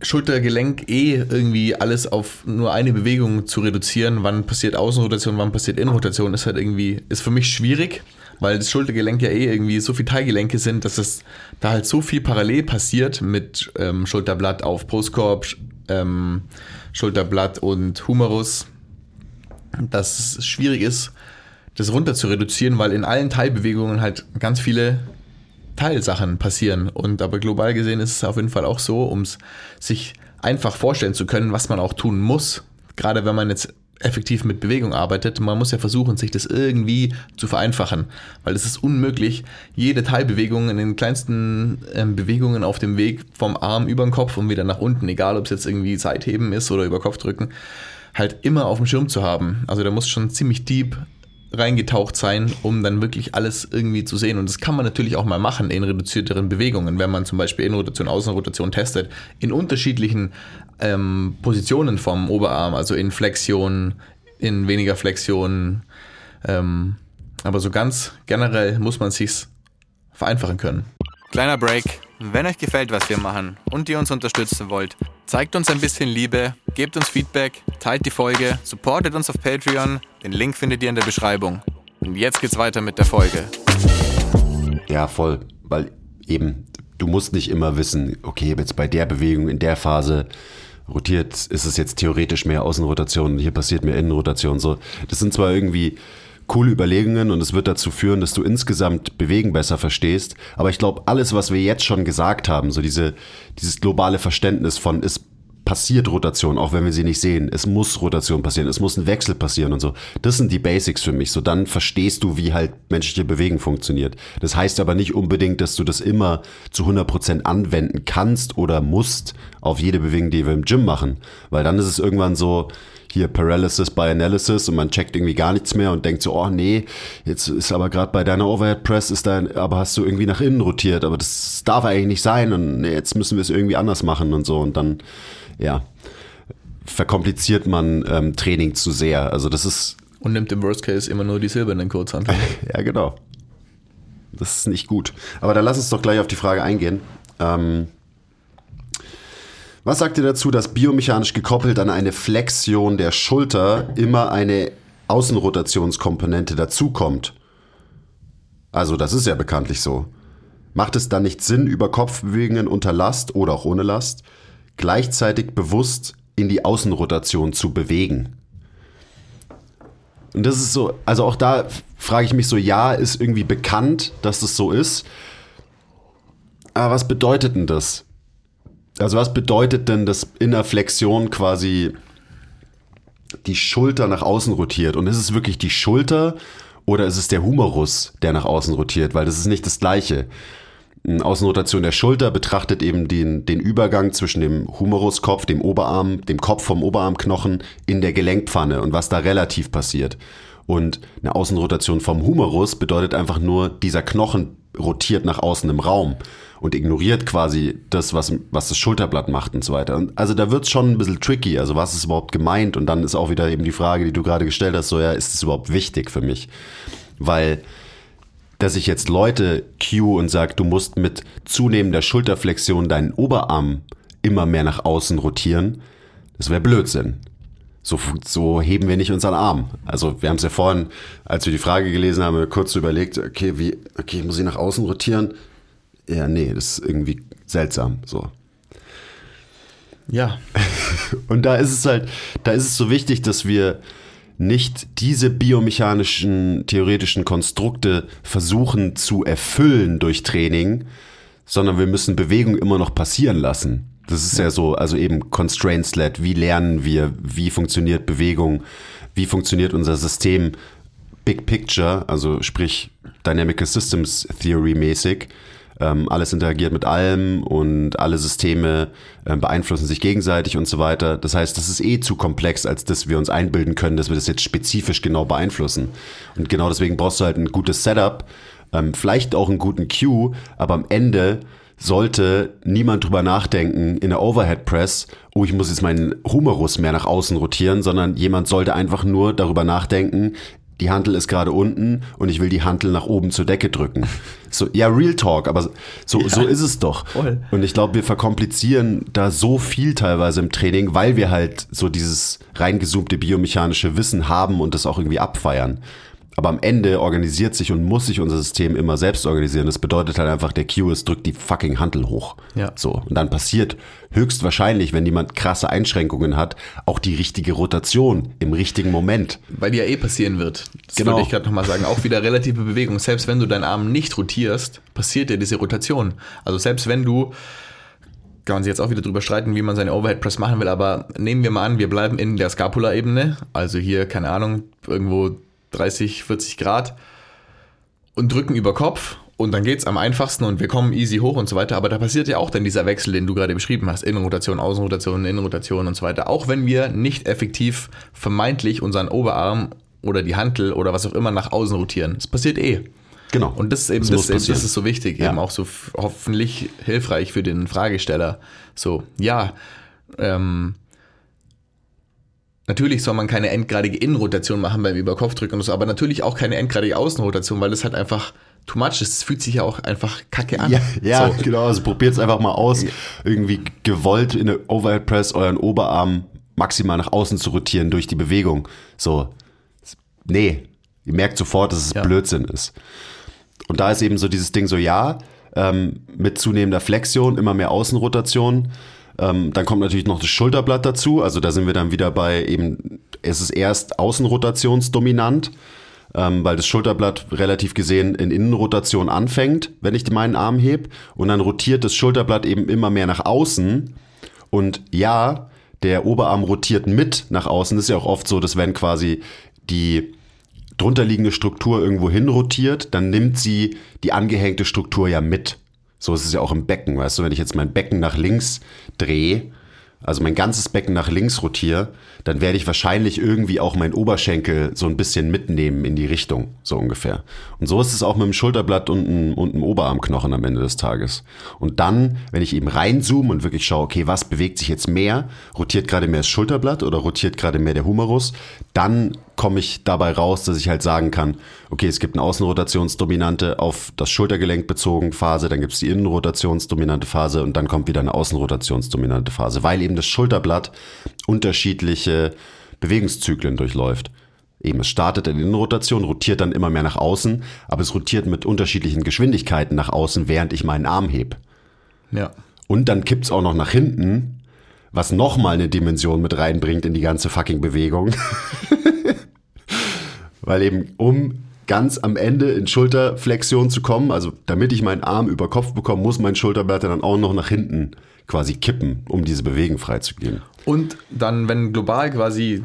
Schultergelenk eh irgendwie alles auf nur eine Bewegung zu reduzieren. Wann passiert Außenrotation, wann passiert Innenrotation, ist halt irgendwie, ist für mich schwierig, weil das Schultergelenk ja eh irgendwie so viele Teilgelenke sind, dass es da halt so viel parallel passiert mit ähm, Schulterblatt auf Brustkorb, ähm, Schulterblatt und Humerus, dass es schwierig ist, das runter zu reduzieren, weil in allen Teilbewegungen halt ganz viele Teilsachen passieren. Und aber global gesehen ist es auf jeden Fall auch so, um es sich einfach vorstellen zu können, was man auch tun muss, gerade wenn man jetzt effektiv mit Bewegung arbeitet, man muss ja versuchen, sich das irgendwie zu vereinfachen, weil es ist unmöglich, jede Teilbewegung in den kleinsten ähm, Bewegungen auf dem Weg vom Arm über den Kopf und wieder nach unten, egal ob es jetzt irgendwie Seitheben ist oder über Kopf drücken, halt immer auf dem Schirm zu haben. Also da muss schon ziemlich deep reingetaucht sein, um dann wirklich alles irgendwie zu sehen. Und das kann man natürlich auch mal machen in reduzierteren Bewegungen, wenn man zum Beispiel Innenrotation, Außenrotation testet, in unterschiedlichen ähm, Positionen vom Oberarm, also in Flexion, in weniger Flexion. Ähm, aber so ganz generell muss man sich's vereinfachen können. Kleiner Break. Wenn euch gefällt, was wir machen und ihr uns unterstützen wollt, zeigt uns ein bisschen Liebe, gebt uns Feedback, teilt die Folge, supportet uns auf Patreon. Den Link findet ihr in der Beschreibung. Und jetzt geht's weiter mit der Folge. Ja, voll. Weil eben, du musst nicht immer wissen, okay, jetzt bei der Bewegung in der Phase rotiert, ist es jetzt theoretisch mehr Außenrotation hier passiert mehr Innenrotation. So, das sind zwar irgendwie coole Überlegungen und es wird dazu führen, dass du insgesamt Bewegen besser verstehst. Aber ich glaube, alles, was wir jetzt schon gesagt haben, so diese, dieses globale Verständnis von, es passiert Rotation, auch wenn wir sie nicht sehen. Es muss Rotation passieren, es muss ein Wechsel passieren und so. Das sind die Basics für mich. So dann verstehst du, wie halt menschliche Bewegung funktioniert. Das heißt aber nicht unbedingt, dass du das immer zu 100% anwenden kannst oder musst auf jede Bewegung, die wir im Gym machen. Weil dann ist es irgendwann so, hier Paralysis by Analysis und man checkt irgendwie gar nichts mehr und denkt so, oh nee, jetzt ist aber gerade bei deiner Overhead Press ist dein, aber hast du irgendwie nach innen rotiert, aber das darf eigentlich nicht sein und nee, jetzt müssen wir es irgendwie anders machen und so und dann, ja, verkompliziert man ähm, Training zu sehr. Also das ist, Und nimmt im Worst Case immer nur die silbernen Kurzhanteln. ja genau, das ist nicht gut. Aber dann lass uns doch gleich auf die Frage eingehen. Ähm, was sagt ihr dazu, dass biomechanisch gekoppelt an eine Flexion der Schulter immer eine Außenrotationskomponente dazukommt? Also das ist ja bekanntlich so. Macht es dann nicht Sinn, über Kopfbewegungen unter Last oder auch ohne Last gleichzeitig bewusst in die Außenrotation zu bewegen? Und das ist so, also auch da frage ich mich so, ja, ist irgendwie bekannt, dass das so ist. Aber was bedeutet denn das? Also was bedeutet denn, dass in der Flexion quasi die Schulter nach außen rotiert? Und ist es wirklich die Schulter oder ist es der Humerus, der nach außen rotiert? Weil das ist nicht das Gleiche. Eine Außenrotation der Schulter betrachtet eben den, den Übergang zwischen dem Humeruskopf, dem Oberarm, dem Kopf vom Oberarmknochen in der Gelenkpfanne und was da relativ passiert. Und eine Außenrotation vom Humerus bedeutet einfach nur, dieser Knochen rotiert nach außen im Raum und ignoriert quasi das, was, was das Schulterblatt macht und so weiter. Und also da wird es schon ein bisschen tricky. Also was ist überhaupt gemeint? Und dann ist auch wieder eben die Frage, die du gerade gestellt hast, so ja, ist es überhaupt wichtig für mich? Weil dass ich jetzt Leute cue und sage, du musst mit zunehmender Schulterflexion deinen Oberarm immer mehr nach außen rotieren, das wäre Blödsinn. So, so heben wir nicht unseren Arm. Also wir haben es ja vorhin, als wir die Frage gelesen haben, kurz überlegt, okay, wie, okay, muss ich nach außen rotieren? Ja, nee, das ist irgendwie seltsam. So. Ja, Und da ist es halt, da ist es so wichtig, dass wir nicht diese biomechanischen, theoretischen Konstrukte versuchen zu erfüllen durch Training, sondern wir müssen Bewegung immer noch passieren lassen. Das ist ja, so, also eben Constraints-led. Wie lernen wir? Wie funktioniert Bewegung? Wie funktioniert unser System? Big Picture, also sprich Dynamical Systems Theory mäßig. Ähm, alles interagiert mit allem und alle Systeme äh, beeinflussen sich gegenseitig und so weiter. Das heißt, das ist eh zu komplex, als dass wir uns einbilden können, dass wir das jetzt spezifisch genau beeinflussen. Und genau deswegen brauchst du halt ein gutes Setup, ähm, vielleicht auch einen guten Cue, aber am Ende sollte niemand drüber nachdenken in der Overhead Press, oh, ich muss jetzt meinen Humerus mehr nach außen rotieren, sondern jemand sollte einfach nur darüber nachdenken, die Hantel ist gerade unten und ich will die Hantel nach oben zur Decke drücken. So, ja, Real Talk, aber so, ja, so ist es doch. Voll. Und ich glaube, wir verkomplizieren da so viel teilweise im Training, weil wir halt so dieses reingezoomte biomechanische Wissen haben und das auch irgendwie abfeiern. Aber am Ende organisiert sich und muss sich unser System immer selbst organisieren. Das bedeutet halt einfach, der Q ist, drückt die fucking Handel hoch. Ja. So. Und dann passiert höchstwahrscheinlich, wenn jemand krasse Einschränkungen hat, auch die richtige Rotation im richtigen Moment. Weil die ja eh passieren wird. Das genau. würde ich gerade nochmal sagen. Auch wieder relative Bewegung. Selbst wenn du deinen Arm nicht rotierst, passiert ja diese Rotation. Also selbst wenn du kann man sich jetzt auch wieder drüber streiten, wie man seine Overhead Press machen will, aber nehmen wir mal an, wir bleiben in der Scapula-Ebene, also hier, keine Ahnung, irgendwo 30, 40 Grad und drücken über Kopf und dann geht es am einfachsten und wir kommen easy hoch und so weiter. Aber da passiert ja auch dann dieser Wechsel, den du gerade beschrieben hast. Innenrotation, Außenrotation, Innenrotation und so weiter. Auch wenn wir nicht effektiv vermeintlich unseren Oberarm oder die Hantel oder was auch immer nach außen rotieren. Das passiert eh. Genau. Und das ist eben, das, das, das ist so wichtig, ja. eben auch so hoffentlich hilfreich für den Fragesteller. So, ja, ähm, Natürlich soll man keine endgradige Innenrotation machen beim Überkopfdrücken und so, aber natürlich auch keine endgradige Außenrotation, weil das halt einfach too much ist. Es fühlt sich ja auch einfach kacke an. Ja, ja so. genau. Also probiert es einfach mal aus, irgendwie gewollt in der Overhead Press euren Oberarm maximal nach außen zu rotieren durch die Bewegung. So, nee, ihr merkt sofort, dass es ja. Blödsinn ist. Und da ist eben so dieses Ding so, ja, ähm, mit zunehmender Flexion, immer mehr Außenrotation, ähm, dann kommt natürlich noch das Schulterblatt dazu. Also da sind wir dann wieder bei eben, es ist erst außenrotationsdominant, ähm, weil das Schulterblatt relativ gesehen in Innenrotation anfängt, wenn ich meinen Arm heb. Und dann rotiert das Schulterblatt eben immer mehr nach außen. Und ja, der Oberarm rotiert mit nach außen. Das ist ja auch oft so, dass wenn quasi die drunterliegende Struktur irgendwo hin rotiert, dann nimmt sie die angehängte Struktur ja mit. So ist es ja auch im Becken, weißt du, wenn ich jetzt mein Becken nach links drehe, also mein ganzes Becken nach links rotiere, dann werde ich wahrscheinlich irgendwie auch meinen Oberschenkel so ein bisschen mitnehmen in die Richtung, so ungefähr. Und so ist es auch mit dem Schulterblatt und dem, und dem Oberarmknochen am Ende des Tages. Und dann, wenn ich eben reinzoome und wirklich schaue, okay, was bewegt sich jetzt mehr? Rotiert gerade mehr das Schulterblatt oder rotiert gerade mehr der Humerus? Dann komme ich dabei raus, dass ich halt sagen kann, okay, es gibt eine Außenrotationsdominante auf das Schultergelenk bezogen Phase, dann gibt es die Innenrotationsdominante Phase und dann kommt wieder eine Außenrotationsdominante Phase, weil eben das Schulterblatt unterschiedliche Bewegungszyklen durchläuft. Eben, es startet in der Innenrotation, rotiert dann immer mehr nach außen, aber es rotiert mit unterschiedlichen Geschwindigkeiten nach außen, während ich meinen Arm heb. Ja. Und dann kippt es auch noch nach hinten, was nochmal eine Dimension mit reinbringt in die ganze fucking Bewegung. Weil eben, um ganz am Ende in Schulterflexion zu kommen, also damit ich meinen Arm über Kopf bekomme, muss mein Schulterblatt dann auch noch nach hinten quasi kippen, um diese Bewegung freizugeben. Und dann, wenn global quasi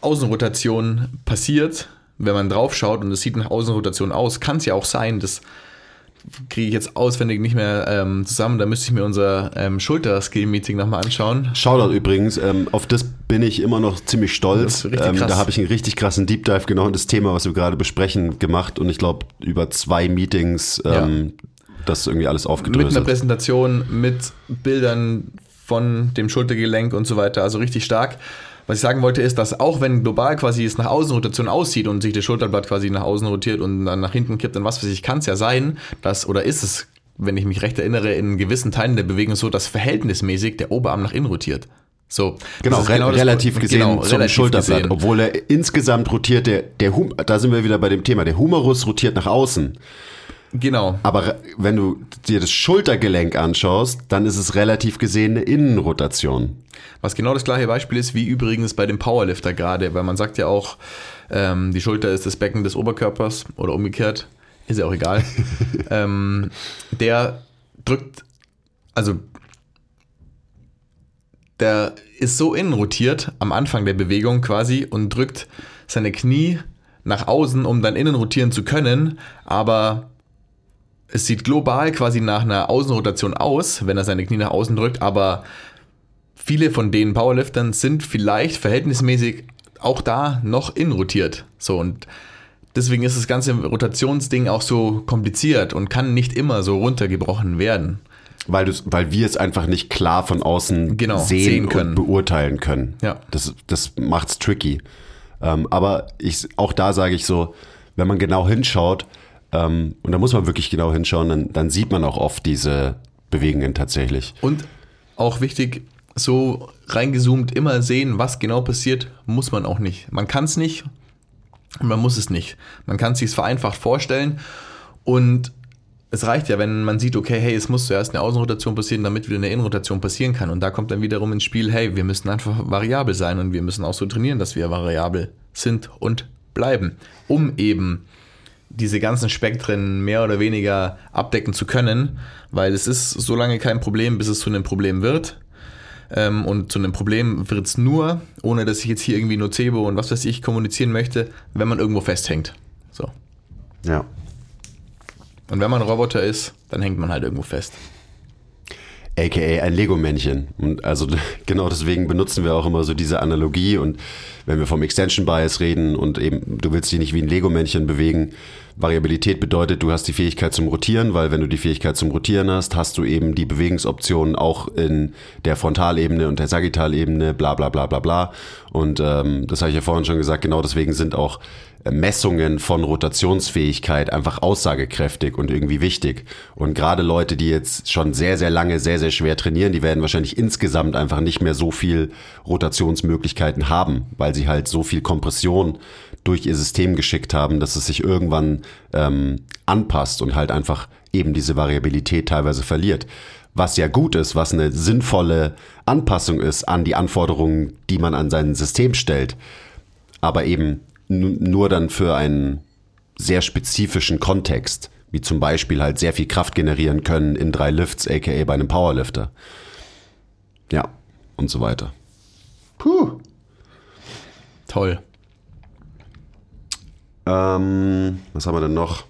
Außenrotation passiert, wenn man drauf schaut und es sieht nach Außenrotation aus, kann es ja auch sein, dass kriege ich jetzt auswendig nicht mehr ähm, zusammen. Da müsste ich mir unser ähm, Schulter-Skill-Meeting nochmal anschauen. Shoutout übrigens, ähm, auf das bin ich immer noch ziemlich stolz. Ähm, da habe ich einen richtig krassen Deep Dive genau in das Thema, was wir gerade besprechen, gemacht und ich glaube über zwei Meetings ähm, ja. das irgendwie alles aufgedröselt. Mit einer Präsentation, mit Bildern von dem Schultergelenk und so weiter, also richtig stark. Was ich sagen wollte, ist, dass auch wenn global quasi es nach Außenrotation aussieht und sich das Schulterblatt quasi nach außen rotiert und dann nach hinten kippt und was weiß ich, kann es ja sein, dass, oder ist es, wenn ich mich recht erinnere, in gewissen Teilen der Bewegung so, dass verhältnismäßig der Oberarm nach innen rotiert. So, genau, re genau relativ gesehen genau, zum relativ Schulterblatt, gesehen. obwohl er insgesamt rotiert, der, der hum da sind wir wieder bei dem Thema, der Humerus rotiert nach außen. Genau. Aber wenn du dir das Schultergelenk anschaust, dann ist es relativ gesehen eine Innenrotation. Was genau das gleiche Beispiel ist, wie übrigens bei dem Powerlifter gerade, weil man sagt ja auch, ähm, die Schulter ist das Becken des Oberkörpers oder umgekehrt, ist ja auch egal. ähm, der drückt, also der ist so innen rotiert am Anfang der Bewegung quasi und drückt seine Knie nach außen, um dann innen rotieren zu können, aber es sieht global quasi nach einer Außenrotation aus, wenn er seine Knie nach außen drückt, aber viele von den Powerliftern sind vielleicht verhältnismäßig auch da noch innen rotiert. So und deswegen ist das ganze Rotationsding auch so kompliziert und kann nicht immer so runtergebrochen werden. Weil, weil wir es einfach nicht klar von außen Genau, sehen, sehen können. und beurteilen können. Ja. Das, das macht's tricky. Ähm, aber ich, auch da sage ich so, wenn man genau hinschaut, ähm, und da muss man wirklich genau hinschauen, dann, dann sieht man auch oft diese Bewegungen tatsächlich. Und auch wichtig, so reingezoomt immer sehen, was genau passiert, muss man auch nicht. Man kann es nicht und man muss es nicht. Man kann es sich vereinfacht vorstellen und es reicht ja, wenn man sieht, okay, hey, es muss zuerst eine Außenrotation passieren, damit wieder eine Innenrotation passieren kann. Und da kommt dann wiederum ins Spiel, hey, wir müssen einfach variabel sein und wir müssen auch so trainieren, dass wir variabel sind und bleiben, um eben diese ganzen Spektren mehr oder weniger abdecken zu können, weil es ist so lange kein Problem, bis es zu einem Problem wird. Ähm, und zu einem Problem wird es nur, ohne dass ich jetzt hier irgendwie Nocebo und was weiß ich kommunizieren möchte, wenn man irgendwo festhängt. So. Ja. Und wenn man ein Roboter ist, dann hängt man halt irgendwo fest. AKA ein Lego-Männchen. Und also genau deswegen benutzen wir auch immer so diese Analogie. Und wenn wir vom Extension Bias reden und eben, du willst dich nicht wie ein Lego-Männchen bewegen, Variabilität bedeutet, du hast die Fähigkeit zum Rotieren, weil wenn du die Fähigkeit zum Rotieren hast, hast du eben die Bewegungsoptionen auch in der Frontalebene und der Sagittalebene, bla bla bla bla bla. Und ähm, das habe ich ja vorhin schon gesagt, genau deswegen sind auch Messungen von Rotationsfähigkeit einfach aussagekräftig und irgendwie wichtig. Und gerade Leute, die jetzt schon sehr, sehr lange, sehr, sehr schwer trainieren, die werden wahrscheinlich insgesamt einfach nicht mehr so viel Rotationsmöglichkeiten haben, weil sie halt so viel Kompression durch ihr System geschickt haben, dass es sich irgendwann ähm, anpasst und halt einfach eben diese Variabilität teilweise verliert. Was ja gut ist, was eine sinnvolle Anpassung ist an die Anforderungen, die man an sein System stellt. Aber eben nur dann für einen sehr spezifischen Kontext, wie zum Beispiel halt sehr viel Kraft generieren können in drei Lifts, aka bei einem Powerlifter. Ja, und so weiter. Puh. Toll. Ähm, was haben wir denn noch?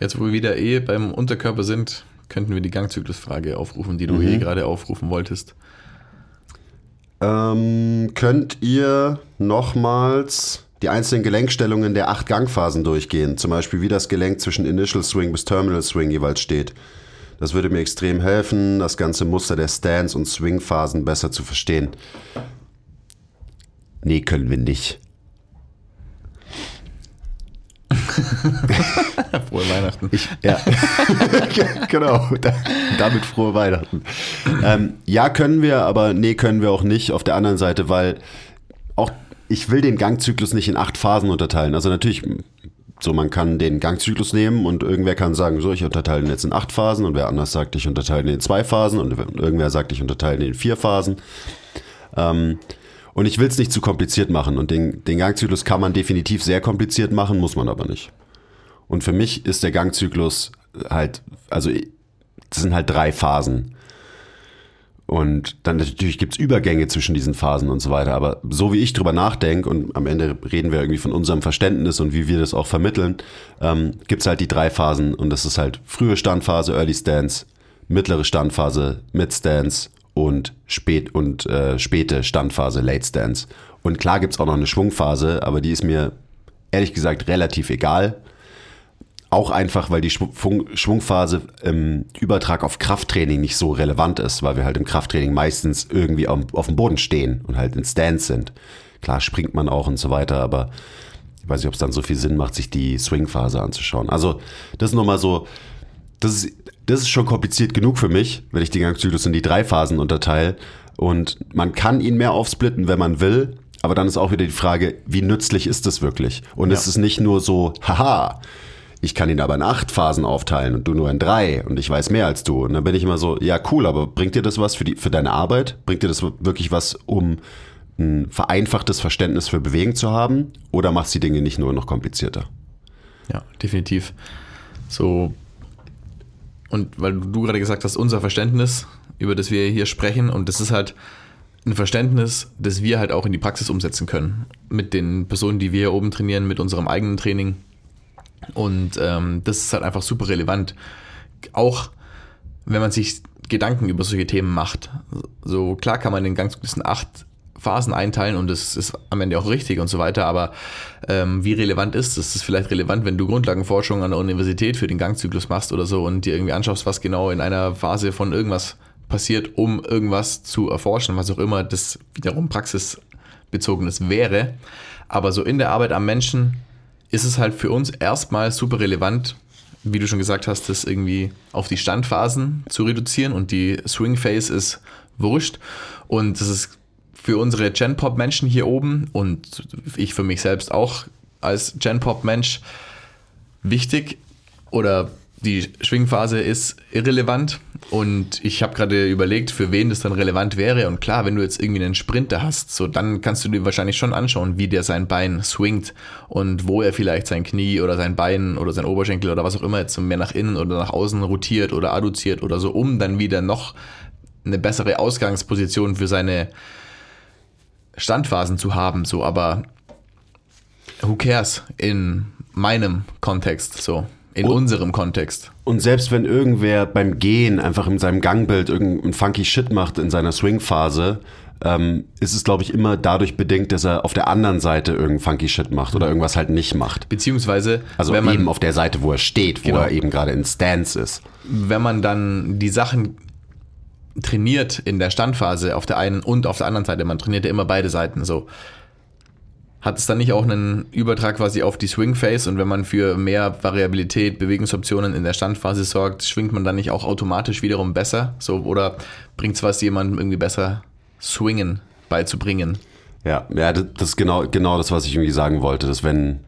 Jetzt, wo wir wieder eh beim Unterkörper sind, könnten wir die Gangzyklusfrage aufrufen, die du Mhm. eh gerade aufrufen wolltest. Ähm, könnt ihr nochmals die einzelnen Gelenkstellungen der acht Gangphasen durchgehen? Zum Beispiel, wie das Gelenk zwischen Initial Swing bis Terminal Swing jeweils steht. Das würde mir extrem helfen, das ganze Muster der Stance- und Swing-Phasen besser zu verstehen. Nee, können wir nicht. Frohe Weihnachten. Ich, ja, genau. Da, damit frohe Weihnachten. Ähm, ja, können wir, aber nee, können wir auch nicht. Auf der anderen Seite, weil auch ich will den Gangzyklus nicht in acht Phasen unterteilen. Also natürlich, so man kann den Gangzyklus nehmen und irgendwer kann sagen, so ich unterteile den jetzt in acht Phasen und wer anders sagt, ich unterteile den in zwei Phasen und irgendwer sagt, ich unterteile den in vier Phasen. Ähm, und ich will es nicht zu kompliziert machen. Und den, den Gangzyklus kann man definitiv sehr kompliziert machen, muss man aber nicht. Und für mich ist der Gangzyklus halt, also das sind halt drei Phasen. Und dann natürlich gibt's Übergänge zwischen diesen Phasen und so weiter. Aber so wie ich drüber nachdenke, und am Ende reden wir irgendwie von unserem Verständnis und wie wir das auch vermitteln, ähm, gibt's halt die drei Phasen. Und das ist halt frühe Standphase, Early Stance, mittlere Standphase, Mid Stance und spät und äh, späte Standphase, Late Stance. Und klar gibt's auch noch eine Schwungphase, aber die ist mir ehrlich gesagt relativ egal. Auch einfach, weil die Schwung, Schwungphase im Übertrag auf Krafttraining nicht so relevant ist, weil wir halt im Krafttraining meistens irgendwie auf, auf dem Boden stehen und halt in Stance sind. Klar springt man auch und so weiter, aber ich weiß nicht, ob es dann so viel Sinn macht, sich die Swingphase anzuschauen. Also das ist nochmal so, das ist, das ist schon kompliziert genug für mich, wenn ich den Gangzyklus in die drei Phasen unterteile. Und man kann ihn mehr aufsplitten, wenn man will. Aber dann ist auch wieder die Frage, wie nützlich ist das wirklich? Und Ja. es ist nicht nur so, haha, ich kann ihn aber in acht Phasen aufteilen und du nur in drei und ich weiß mehr als du. Und dann bin ich immer so, ja cool, aber bringt dir das was für, die, für deine Arbeit? Bringt dir das wirklich was, um ein vereinfachtes Verständnis für Bewegen zu haben? Oder machst die Dinge nicht nur noch komplizierter? Ja, definitiv. So, und weil du gerade gesagt hast, unser Verständnis, über das wir hier sprechen. Und das ist halt ein Verständnis, das wir halt auch in die Praxis umsetzen können. Mit den Personen, die wir hier oben trainieren, mit unserem eigenen Training. Und ähm, das ist halt einfach super relevant. Auch wenn man sich Gedanken über solche Themen macht. So klar kann man den Gangzyklus in acht Phasen einteilen und das ist am Ende auch richtig und so weiter, aber ähm, wie relevant ist es? Das ist vielleicht relevant, wenn du Grundlagenforschung an der Universität für den Gangzyklus machst oder so und dir irgendwie anschaust, was genau in einer Phase von irgendwas passiert, um irgendwas zu erforschen, was auch immer das wiederum praxisbezogenes wäre. Aber so in der Arbeit am Menschen ist es halt für uns erstmal super relevant, wie du schon gesagt hast, das irgendwie auf die Standphasen zu reduzieren und die Swing Phase ist wurscht. Und das ist für unsere Gen-Pop-Menschen hier oben und ich für mich selbst auch als Gen-Pop-Mensch wichtig oder die Schwingphase ist irrelevant und ich habe gerade überlegt, für wen das dann relevant wäre. Und klar, wenn du jetzt irgendwie einen Sprinter hast, so dann kannst du dir wahrscheinlich schon anschauen, wie der sein Bein swingt und wo er vielleicht sein Knie oder sein Bein oder sein Oberschenkel oder was auch immer jetzt mehr nach innen oder nach außen rotiert oder adduziert oder so, um dann wieder noch eine bessere Ausgangsposition für seine Standphasen zu haben. So, aber who cares in meinem Kontext so in und, unserem Kontext. Und selbst wenn irgendwer beim Gehen einfach in seinem Gangbild irgendeinen funky Shit macht in seiner Swing-Phase, ähm, ist es, glaube ich, immer dadurch bedingt, dass er auf der anderen Seite irgendeinen funky Shit macht oder irgendwas halt nicht macht. Beziehungsweise, also wenn man, eben auf der Seite, wo er steht, wo genau, er eben gerade in Stance ist. Wenn man dann die Sachen trainiert in der Standphase auf der einen und auf der anderen Seite, man trainiert ja immer beide Seiten so hat es dann nicht auch einen Übertrag quasi auf die Swing Phase und wenn man für mehr Variabilität, Bewegungsoptionen in der Standphase sorgt, schwingt man dann nicht auch automatisch wiederum besser? So, oder bringt es was, jemandem irgendwie besser swingen beizubringen? Ja, ja, das ist genau, genau das, was ich irgendwie sagen wollte, dass wenn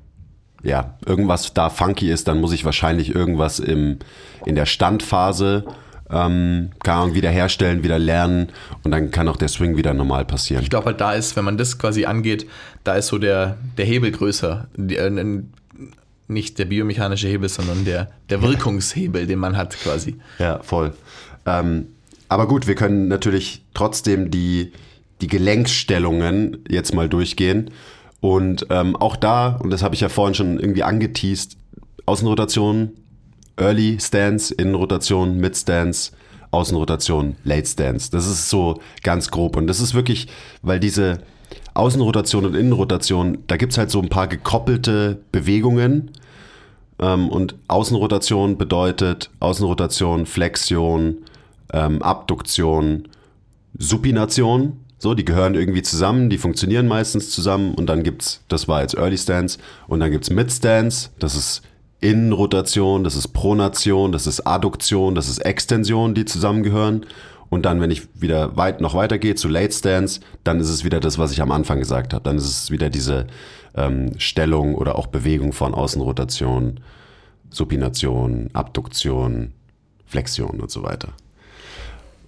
ja, irgendwas da funky ist, dann muss ich wahrscheinlich irgendwas im, in der Standphase ähm, keine Ahnung, wieder herstellen, wieder lernen und dann kann auch der Swing wieder normal passieren. Ich glaube halt, da ist, wenn man das quasi angeht, da ist so der, der Hebel größer. Die, äh, nicht der biomechanische Hebel, sondern der, der Wirkungshebel, den man hat quasi. Ja, voll. Ähm, aber gut, wir können natürlich trotzdem die, die Gelenkstellungen jetzt mal durchgehen. Und ähm, auch da, und das habe ich ja vorhin schon irgendwie angeteased, Außenrotation Early Stance, Innenrotation, Mid Stance, Außenrotation, Late Stance. Das ist so ganz grob. Und das ist wirklich, weil diese Außenrotation und Innenrotation, da gibt es halt so ein paar gekoppelte Bewegungen. Ähm, und Außenrotation bedeutet Außenrotation, Flexion, ähm, Abduktion, Supination. So, die gehören irgendwie zusammen, die funktionieren meistens zusammen. Und dann gibt es, das war jetzt Early Stance. Und dann gibt es Mid Stance, das ist Innenrotation, das ist Pronation, das ist Adduktion, das ist Extension, die zusammengehören. Und dann, wenn ich wieder weit noch weitergehe zu Late Stance, dann ist es wieder das, was ich am Anfang gesagt habe. Dann ist es wieder diese ähm, Stellung oder auch Bewegung von Außenrotation, Supination, Abduktion, Flexion und so weiter.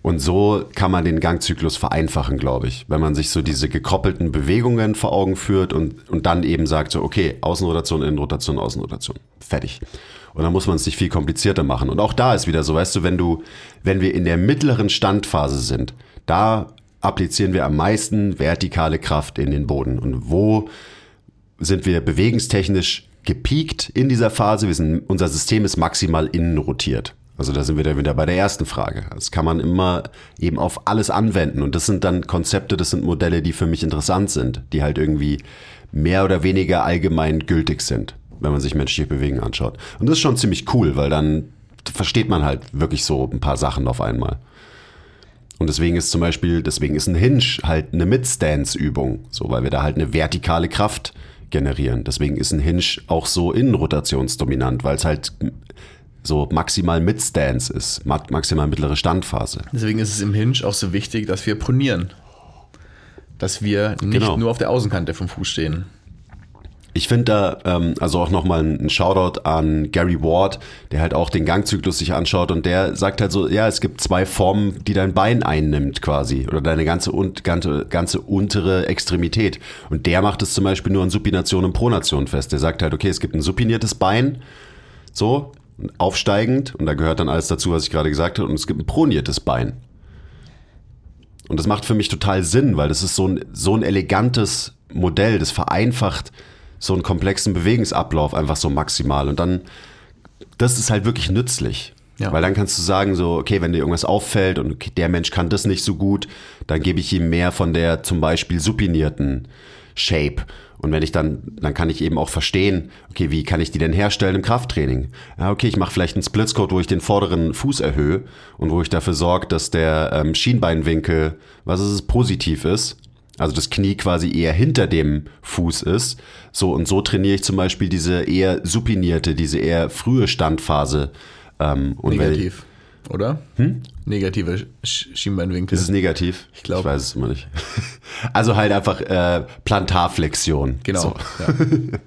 Und so kann man den Gangzyklus vereinfachen, glaube ich, wenn man sich so diese gekoppelten Bewegungen vor Augen führt und, und dann eben sagt so, okay, Außenrotation, Innenrotation, Außenrotation. Fertig. Und dann muss man es nicht viel komplizierter machen. Und auch da ist wieder so, weißt du, wenn du, wenn wir in der mittleren Standphase sind, da applizieren wir am meisten vertikale Kraft in den Boden. Und wo sind wir bewegungstechnisch gepiekt in dieser Phase? Wir sind, unser System ist maximal innen rotiert. Also da sind wir dann wieder bei der ersten Frage. Das kann man immer eben auf alles anwenden. Und das sind dann Konzepte, das sind Modelle, die für mich interessant sind, die halt irgendwie mehr oder weniger allgemein gültig sind, wenn man sich menschliche Bewegen anschaut. Und das ist schon ziemlich cool, weil dann versteht man halt wirklich so ein paar Sachen auf einmal. Und deswegen ist zum Beispiel, deswegen ist ein Hinge halt eine Mid-Stance-Übung, so, weil wir da halt eine vertikale Kraft generieren. Deswegen ist ein Hinge auch so innenrotationsdominant, weil es halt so maximal Mid-Stance ist, maximal mittlere Standphase. Deswegen ist es im Hinge auch so wichtig, dass wir pronieren. Dass wir nicht genau. nur auf der Außenkante vom Fuß stehen. Ich finde da ähm, also auch nochmal ein Shoutout an Gary Ward, der halt auch den Gangzyklus sich anschaut und der sagt halt so, ja, es gibt zwei Formen, die dein Bein einnimmt quasi oder deine ganze, ganze, ganze untere Extremität. Und der macht es zum Beispiel nur an Supination und Pronation fest. Der sagt halt, okay, es gibt ein supiniertes Bein, so, aufsteigend und da gehört dann alles dazu, was ich gerade gesagt habe und es gibt ein proniertes Bein. Und das macht für mich total Sinn, weil das ist so ein, so ein elegantes Modell, das vereinfacht so einen komplexen Bewegungsablauf einfach so maximal. Und dann, das ist halt wirklich nützlich. Ja. Weil dann kannst du sagen, so, okay, wenn dir irgendwas auffällt und okay, der Mensch kann das nicht so gut, dann gebe ich ihm mehr von der zum Beispiel supinierten Shape. Und wenn ich dann, dann kann ich eben auch verstehen, okay, wie kann ich die denn herstellen im Krafttraining? Ja, okay, ich mache vielleicht einen Splitscode, wo ich den vorderen Fuß erhöhe und wo ich dafür sorge, dass der ähm, Schienbeinwinkel, was ist es, positiv ist. Also das Knie quasi eher hinter dem Fuß ist. So und so trainiere ich zum Beispiel diese eher supinierte, diese eher frühe Standphase. Ähm, Negativ, oder? Negative Sch Schienbeinwinkel. Ist es negativ? Ich glaub. Ich weiß es immer nicht. Also halt einfach äh, Plantarflexion. genau. So. Ja.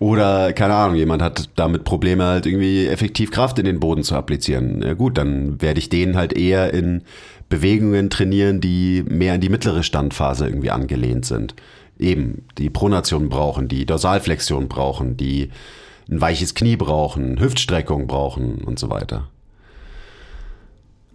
Oder, keine Ahnung, jemand hat damit Probleme, halt irgendwie effektiv Kraft in den Boden zu applizieren. Ja gut, dann werde ich den halt eher in Bewegungen trainieren, die mehr in die mittlere Standphase irgendwie angelehnt sind. Eben, die Pronation brauchen, die Dorsalflexion brauchen, die ein weiches Knie brauchen, Hüftstreckung brauchen und so weiter.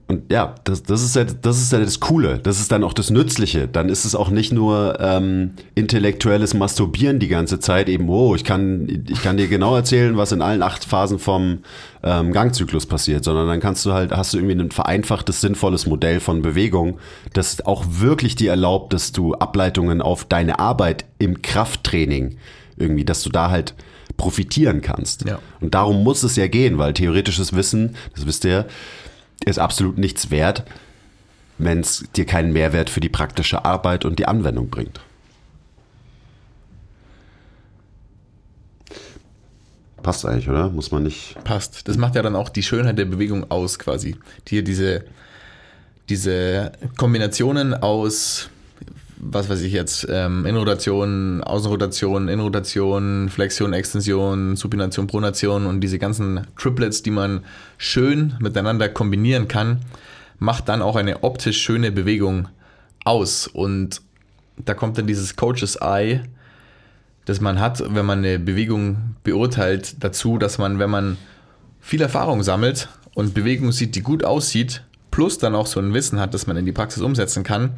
Und ja, das, das, ist ja, das ist ja das Coole. Das ist dann auch das Nützliche. Dann ist es auch nicht nur ähm, intellektuelles Masturbieren die ganze Zeit. Eben, oh, ich kann, ich kann dir genau erzählen, was in allen acht Phasen vom ähm, Gangzyklus passiert, sondern dann kannst du halt, hast du irgendwie ein vereinfachtes, sinnvolles Modell von Bewegung, das auch wirklich dir erlaubt, dass du Ableitungen auf deine Arbeit im Krafttraining irgendwie, dass du da halt profitieren kannst. Ja. Und darum muss es ja gehen, weil theoretisches Wissen, das wisst ihr, ist absolut nichts wert, wenn es dir keinen Mehrwert für die praktische Arbeit und die Anwendung bringt. Passt eigentlich, oder? Muss man nicht. Passt. Das macht ja dann auch die Schönheit der Bewegung aus, quasi. Hier diese, diese Kombinationen aus, was weiß ich jetzt, ähm, Innenrotation, Außenrotation, Innenrotation, Flexion, Extension, Supination, Pronation und diese ganzen Triplets, die man schön miteinander kombinieren kann, macht dann auch eine optisch schöne Bewegung aus. Und da kommt dann dieses Coaches Eye, das man hat, wenn man eine Bewegung beurteilt, dazu, dass man, wenn man viel Erfahrung sammelt und Bewegung sieht, die gut aussieht, plus dann auch so ein Wissen hat, das man in die Praxis umsetzen kann,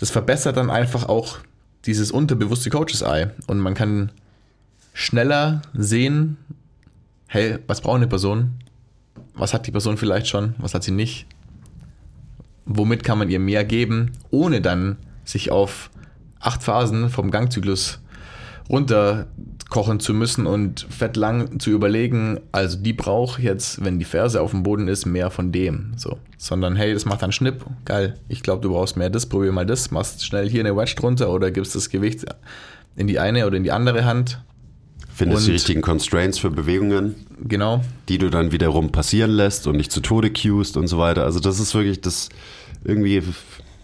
das verbessert dann einfach auch dieses unterbewusste Coaches Eye und man kann schneller sehen, hey, was braucht eine Person? Was hat die Person vielleicht schon? Was hat sie nicht? Womit kann man ihr mehr geben, ohne dann sich auf acht Phasen vom Gangzyklus runterkochen zu müssen und fettlang zu überlegen, also die braucht jetzt, wenn die Ferse auf dem Boden ist, mehr von dem. So. Sondern hey, das macht dann Schnipp, geil, ich glaube, du brauchst mehr das, probier mal das, machst schnell hier eine Wedge drunter oder gibst das Gewicht in die eine oder in die andere Hand. Findest die Und- richtigen Constraints für Bewegungen, Genau. die du dann wiederum passieren lässt und nicht zu Tode cuest und so weiter. Also das ist wirklich das irgendwie. Ja.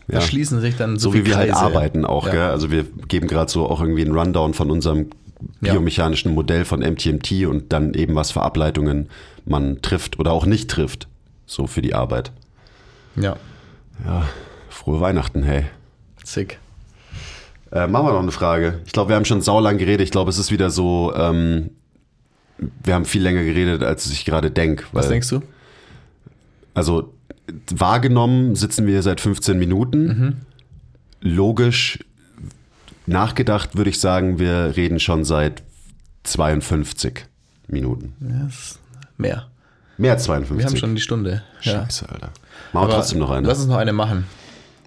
Da schließen sich dann so, so wie wir halt arbeiten auch, Ja. gell? Also wir geben gerade so auch irgendwie einen Rundown von unserem. Biomechanischen Modell von MTMT und dann eben was für Ableitungen man trifft oder auch nicht trifft, so für die Arbeit. Ja, Ja, frohe Weihnachten, hey. sick. Äh, machen wir noch eine Frage. Ich glaube, wir haben schon saulang geredet. Ich glaube, es ist wieder so, ähm, wir haben viel länger geredet, als ich gerade denke. Was denkst du? Also wahrgenommen sitzen wir seit 15 Minuten. Mhm. Logisch nachgedacht würde ich sagen, wir reden schon seit 52 Minuten. Ja, mehr. Mehr als 52. Wir haben schon die Stunde. Ja. Scheiße, Alter. Machen wir trotzdem noch eine. Lass uns noch eine machen.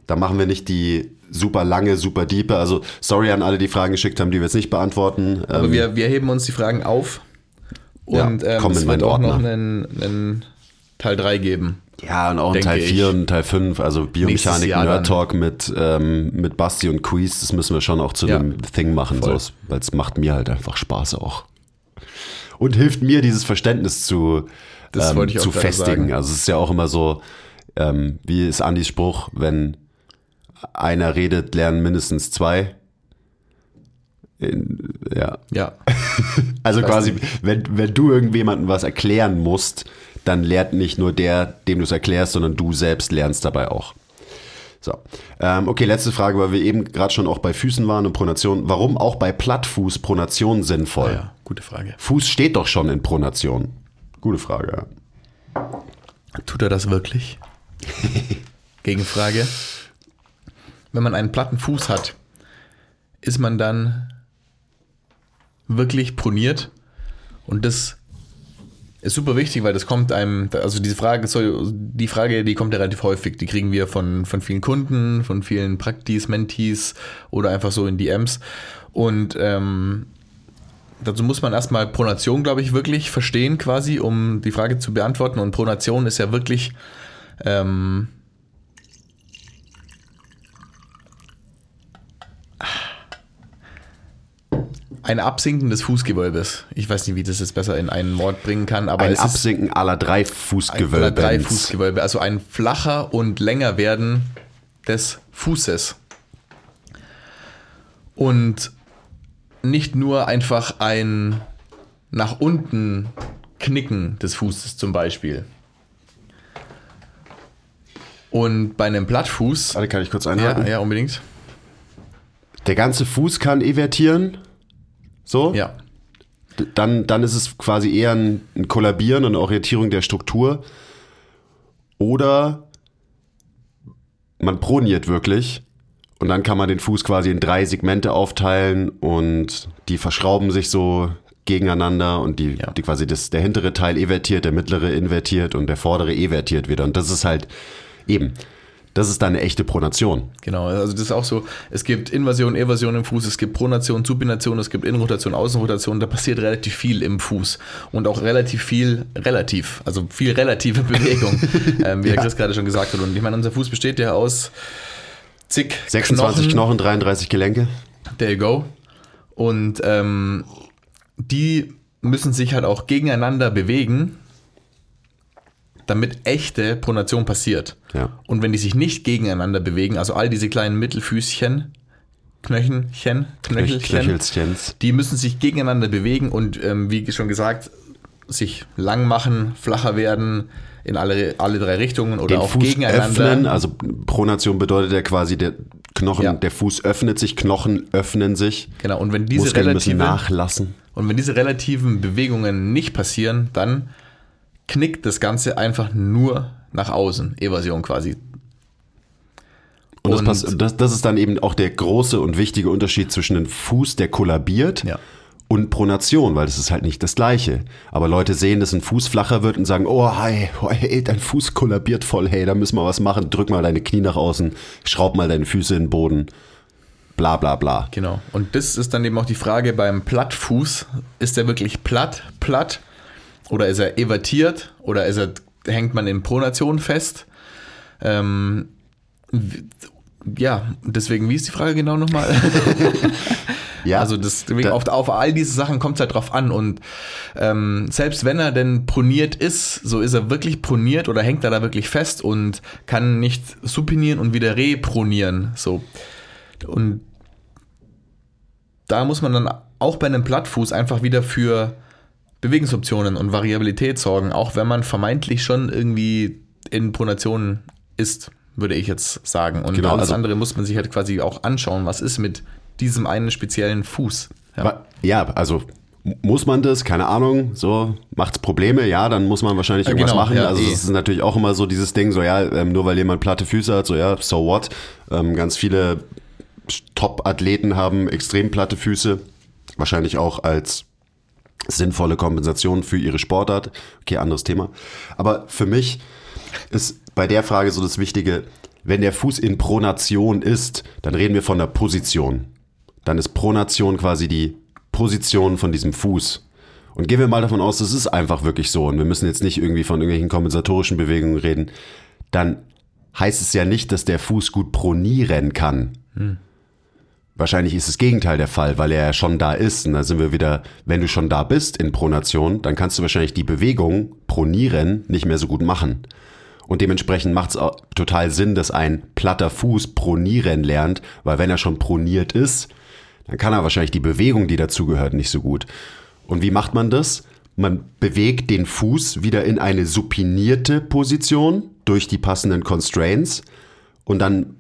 Da machen wir nicht die super lange, super diepe. Also sorry an alle, die Fragen geschickt haben, die wir jetzt nicht beantworten. Aber Ähm, wir, wir heben uns die Fragen auf. Ja, Und ähm, kommen es wird auch noch einen, einen Teil 3 geben. Ja, und auch in Teil ich. 4 und Teil 5, also Biomechanik, Nerd. Talk mit, ähm, mit Basti und Quiz, das müssen wir schon auch zu Ja. einem Thing machen, so, weil es macht mir halt einfach Spaß auch. Und hilft mir, dieses Verständnis zu, ähm, zu festigen. Also es ist ja auch immer so, ähm, wie ist Andys Spruch, wenn einer redet, lernen mindestens zwei. In, ja, Ja. also quasi, wenn, wenn du irgendjemandem was erklären musst, dann lernt nicht nur der, dem du es erklärst, sondern du selbst lernst dabei auch. So. Ähm, okay, letzte Frage, weil wir eben gerade schon auch bei Füßen waren und Pronation. Warum auch bei Plattfuß Pronation sinnvoll? ja, gute Frage. Fuß steht doch schon in Pronation. Gute Frage. Tut er das wirklich? Gegenfrage. Wenn man einen platten Fuß hat, ist man dann wirklich proniert? Und das ist super wichtig, weil das kommt einem, also diese Frage, die Frage, die kommt ja relativ häufig. Die kriegen wir von, von vielen Kunden, von vielen Praktis, Mentees oder einfach so in DMs. Und ähm, dazu muss man erstmal Pronation, glaube ich, wirklich verstehen, quasi, um die Frage zu beantworten. Und Pronation ist ja wirklich ähm, ein Absinken des Fußgewölbes. Ich weiß nicht, wie das jetzt besser in ein Wort bringen kann, aber Ein es Absinken aller drei Fußgewölbe. ein drei Fußgewölbe, also ein flacher und länger werden des Fußes. Und nicht nur einfach ein nach unten Knicken des Fußes zum Beispiel. Und bei einem Plattfuß, Warte, kann ich kurz ja, einhaken? ja, unbedingt, Der ganze Fuß kann evertieren. So? ja, Dann, dann ist es quasi eher ein, ein Kollabieren und eine Orientierung der Struktur. Oder man proniert wirklich und dann kann man den Fuß quasi in drei Segmente aufteilen und die verschrauben sich so gegeneinander und die, Ja. die quasi das, der hintere Teil evertiert, der mittlere invertiert und der vordere evertiert wieder. Und das ist halt eben, das ist dann eine echte Pronation. Genau, also das ist auch so, es gibt Inversion, Eversion im Fuß, es gibt Pronation, Supination, es gibt Innenrotation, Außenrotation, da passiert relativ viel im Fuß und auch relativ viel relativ, also viel relative Bewegung, ähm, wie der Chris gerade schon gesagt hat. Und ich meine, unser Fuß besteht ja aus zig 26 Knochen, 33 Gelenke. There you go. Und ähm, die müssen sich halt auch gegeneinander bewegen, damit echte Pronation passiert. Ja. Und wenn die sich nicht gegeneinander bewegen, also all diese kleinen Mittelfüßchen, Knöchelchen, Knöchelchen, die müssen sich gegeneinander bewegen und ähm, wie schon gesagt, sich lang machen, flacher werden in alle, alle drei Richtungen oder den auch Fuß gegeneinander. öffnen. Also Pronation bedeutet ja quasi, der Knochen, Ja. der Fuß öffnet sich, Knochen öffnen sich. Genau, und wenn diese Muskeln relative nachlassen. Und wenn diese relativen Bewegungen nicht passieren, dann knickt das Ganze einfach nur nach außen. Eversion quasi. Und, das, Und- pass- das, das ist dann eben auch der große und wichtige Unterschied zwischen einem Fuß, der kollabiert, Ja. und Pronation, weil das ist halt nicht das Gleiche. Aber Leute sehen, dass ein Fuß flacher wird und sagen, oh, hey, oh, hey, dein Fuß kollabiert voll, hey, da müssen wir was machen. Drück mal deine Knie nach außen, schraub mal deine Füße in den Boden, bla bla bla. Genau. Und das ist dann eben auch die Frage beim Plattfuß. Ist er wirklich platt, platt? Oder ist er evertiert? Oder ist er, hängt man in Pronation fest? Ähm, ja, deswegen, wie ist die Frage genau nochmal? Ja, Also das, deswegen auf, auf all diese Sachen kommt es halt drauf an. Und ähm, selbst wenn er denn proniert ist, so ist er wirklich proniert oder hängt er da wirklich fest und kann nicht supinieren und wieder repronieren. So. Und da muss man dann auch bei einem Plattfuß einfach wieder für Bewegungsoptionen und Variabilität sorgen, auch wenn man vermeintlich schon irgendwie in Pronation ist, würde ich jetzt sagen. Und Genau, alles also- andere muss man sich halt quasi auch anschauen, was ist mit diesem einen speziellen Fuß. Ja. Ja, also muss man das, keine Ahnung, so macht's Probleme, ja, dann muss man wahrscheinlich Ja, irgendwas genau, machen. ja, also eh. es ist natürlich auch immer so dieses Ding, so ja, ähm, nur weil jemand platte Füße hat, so ja, so what. Ähm, ganz viele Top-Athleten haben extrem platte Füße, wahrscheinlich auch als sinnvolle Kompensation für ihre Sportart. Okay, anderes Thema. Aber für mich ist bei der Frage so das Wichtige, wenn der Fuß in Pronation ist, dann reden wir von der Position. Dann ist Pronation quasi die Position von diesem Fuß. Und gehen wir mal davon aus, das ist einfach wirklich so und wir müssen jetzt nicht irgendwie von irgendwelchen kompensatorischen Bewegungen reden, dann heißt es ja nicht, dass der Fuß gut pronieren kann. Wahrscheinlich ist das Gegenteil der Fall, weil er ja schon da ist. Und da sind wir wieder, wenn du schon da bist in Pronation, dann kannst du wahrscheinlich die Bewegung pronieren nicht mehr so gut machen. Und dementsprechend macht es total Sinn, dass ein platter Fuß pronieren lernt, weil wenn er schon proniert ist, dann kann er wahrscheinlich die Bewegung, die dazugehört, nicht so gut. Und wie macht man das? Man bewegt den Fuß wieder in eine supinierte Position durch die passenden Constraints und dann